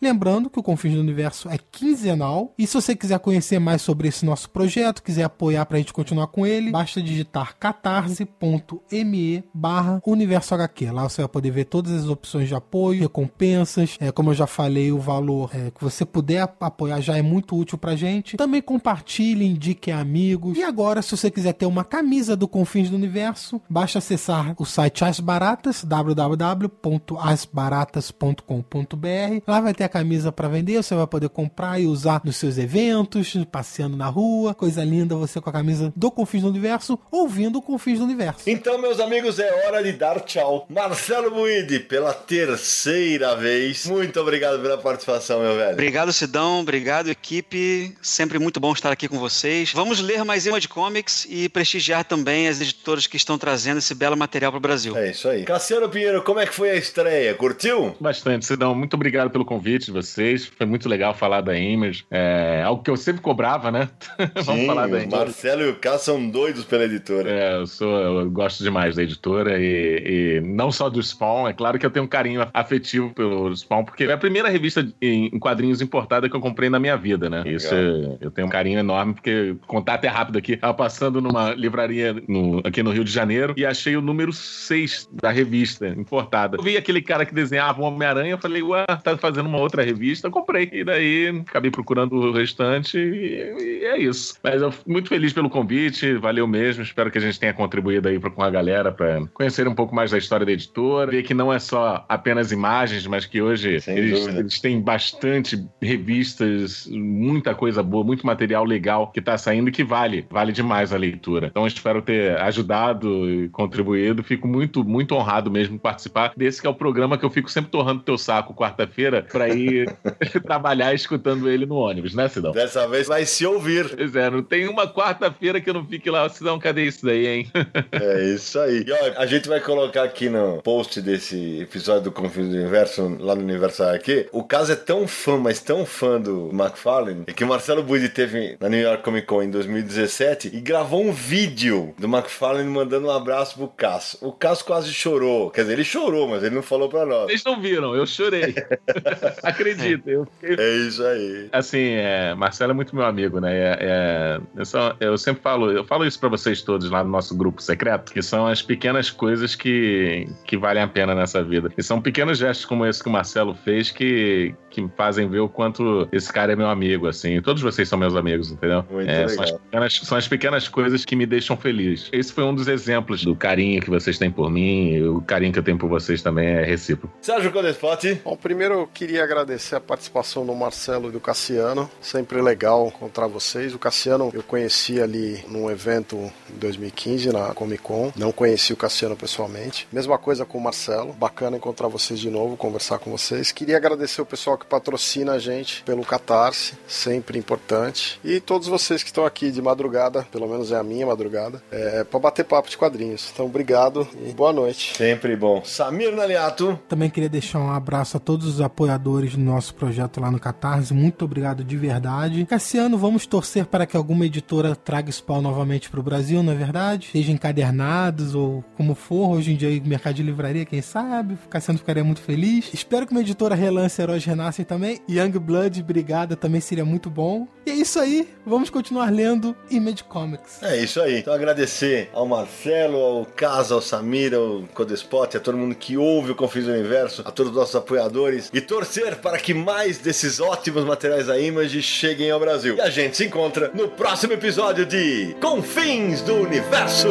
B: Lembrando que o Confins do Universo é quinzenal, e se você quiser conhecer mais sobre esse nosso projeto, quiser apoiar pra gente continuar com ele, basta digitar catarse.me barra Universo HQ. Lá você vai poder ver todas as opções de apoio, recompensas, é, como eu já falei, o valor é, que você puder ap- apoiar já é muito útil pra gente. Também compartilhe, indique amigos. E agora, se você quiser ter uma camisa do Confins do Universo, basta acessar o site As Baratas, www.asbaratas.com.br. Lá vai ter a camisa para vender, você vai poder comprar e usar nos seus eventos, passeando na rua. Coisa linda você com a camisa do Confins do Universo, ouvindo o Confins do Universo.
A: Então, meus amigos, é hora de dar tchau. Marcelo Buide, pela terceira vez, muito obrigado pela participação, meu velho.
D: Obrigado, Sidão. Obrigado, equipe. Sempre muito bom estar aqui com vocês. Vamos ler mais uma de comics e prestigiar também as editoras que estão trazendo esse belo material para o Brasil.
A: É isso aí. Cassiano Pinheiro, como é que foi a estreia? Curtiu?
E: Bastante, Sidão. Muito obrigado pelo convite de vocês. Foi muito legal falar da Image. É algo que eu sempre cobrava, né? Vamos
A: Sim,
E: falar da Image.
A: Marcelo e o Cá são doidos pela editora.
E: É, eu, sou, eu gosto demais da editora e, e não só do Spawn, é claro que eu tenho um carinho afetivo pelo Spawn, porque é a primeira revista em quadrinhos importada que eu comprei na minha vida, né? Isso é, eu tenho um carinho enorme, porque contar até rápido aqui, tava passando numa livraria no, aqui no Rio de Janeiro e achei o número 6 da revista importada. Eu vi aquele cara que desenhava o Homem-Aranha, falei, ué, tá fazendo uma outra revista, eu comprei. E daí acabei procurando o restante e, e é isso. Mas eu muito feliz pelo convite, valeu mesmo. Espero que a gente tenha contribuído aí com a galera para conhecer um pouco mais da história da editora, ver que não é só apenas imagens, mas que hoje eles, eles, têm bastante revistas, muita coisa boa, muito material legal que tá saindo e que vale, vale demais a leitura. Então espero ter ajudado e contribuído. Fico muito, muito honrado mesmo participar desse que é o programa que eu fico sempre torrando teu saco quarta-feira para ir trabalhar escutando ele no ônibus, né, Sidão?
A: Dessa vez vai se ouvir.
E: Pois é, não tem uma quarta-feira que eu não fique lá, Sidão, cadê isso daí, hein?
A: é isso aí. E, ó, a gente vai colocar aqui no post desse episódio do Confins do Universo, lá no Universal aqui. O caso é tão fã, mas tão fã do McFarlane, que o Marcelo Budi teve na New York Comic Con em 2017 e gravou um vídeo do McFarlane mandando um abraço pro Cass. O Cass quase chorou. Quer dizer, ele chorou, mas ele não falou pra nós.
E: Vocês não viram, eu chorei. Acredita. Eu...
A: É isso aí.
E: Assim, é, Marcelo é muito meu amigo, né? É, é, eu, só, eu sempre falo, eu falo isso pra vocês todos lá no nosso grupo secreto, que são as pequenas coisas que, que valem a pena nessa vida. E são pequenos gestos como esse que o Marcelo fez que, que fazem ver o quanto esse cara é meu amigo, assim. Todos vocês são meus amigos, entendeu?
A: Muito é,
E: são, as pequenas, são as pequenas coisas que me deixam feliz. Esse foi um dos exemplos do carinho que vocês têm por mim, e o carinho que eu tenho por vocês também é recíproco.
A: Sérgio Codespot.
C: Bom, primeiro eu queria agradecer a participação do Marcelo e do Cassiano. Sempre legal encontrar vocês. O Cassiano eu conheci ali num evento em 2015 na Comic Con. Não conheci o Cassiano pessoalmente. Mesma coisa com o Marcelo. Bacana encontrar vocês de novo, conversar com vocês. Queria agradecer o pessoal que patrocina a gente pelo Catarse, sempre importante. E todos vocês que estão aqui de madrugada, pelo menos é a minha madrugada, é, para bater papo de quadrinhos. Então, obrigado e boa noite.
A: Sempre bom. Samir Naliato.
B: Também queria deixar um abraço a todos os apoiadores do nosso projeto lá no Catarse. Muito obrigado de verdade. Cassiano, vamos torcer para que alguma editora traga Spawn novamente para o Brasil, não é verdade? Seja encadernados ou como for. Hoje em dia, mercado de livraria, quem sabe? Cassiano ficaria muito feliz. Espero que uma editora relance Heróis Renascem também. Young Blood, Brigada, também seria muito bom. E é isso aí. Vamos continuar lendo Image Comics.
A: É isso aí. Então agradecer ao Marcelo, ao Casa, ao Samir, ao Codespot, a todo mundo que ouve o Confins do Universo, a todos os nossos apoiadores e torcer para que mais desses ótimos materiais da Image cheguem ao Brasil. E a gente se encontra no próximo episódio de Confins do Universo.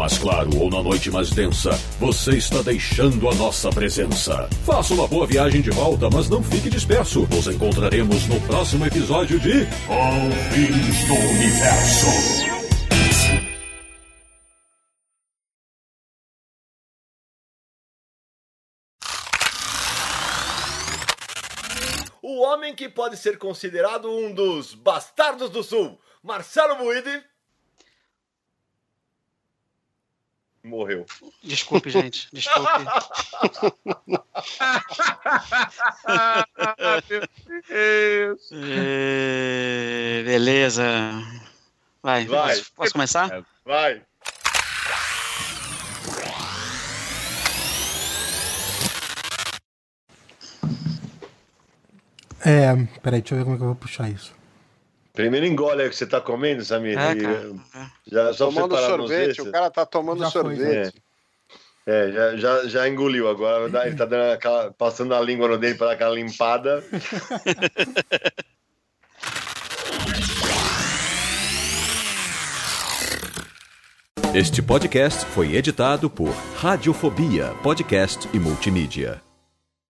H: Mais claro ou na noite mais densa, você está deixando a nossa presença. Faça uma boa viagem de volta, mas não fique disperso. Nos encontraremos no próximo episódio de Confins do Universo.
A: O homem que pode ser considerado um dos bastardos do sul, Marcelo Buide. Morreu.
D: Desculpe, gente. Desculpe. É, beleza. Vai,
A: Vai.
D: Posso, posso começar?
A: Vai.
B: É, peraí, deixa eu ver como é que eu vou puxar isso.
A: Primeiro engole o que você tá comendo, Samir.
D: É,
A: E,
D: cara.
A: já, só
C: tomando sorvete, o cara tá tomando
B: Já foi,
C: sorvete.
A: É, já, já, já engoliu agora. Ele tá dando aquela, passando a língua no dente para dar aquela limpada.
H: Este podcast foi editado por Radiofobia, podcast e multimídia.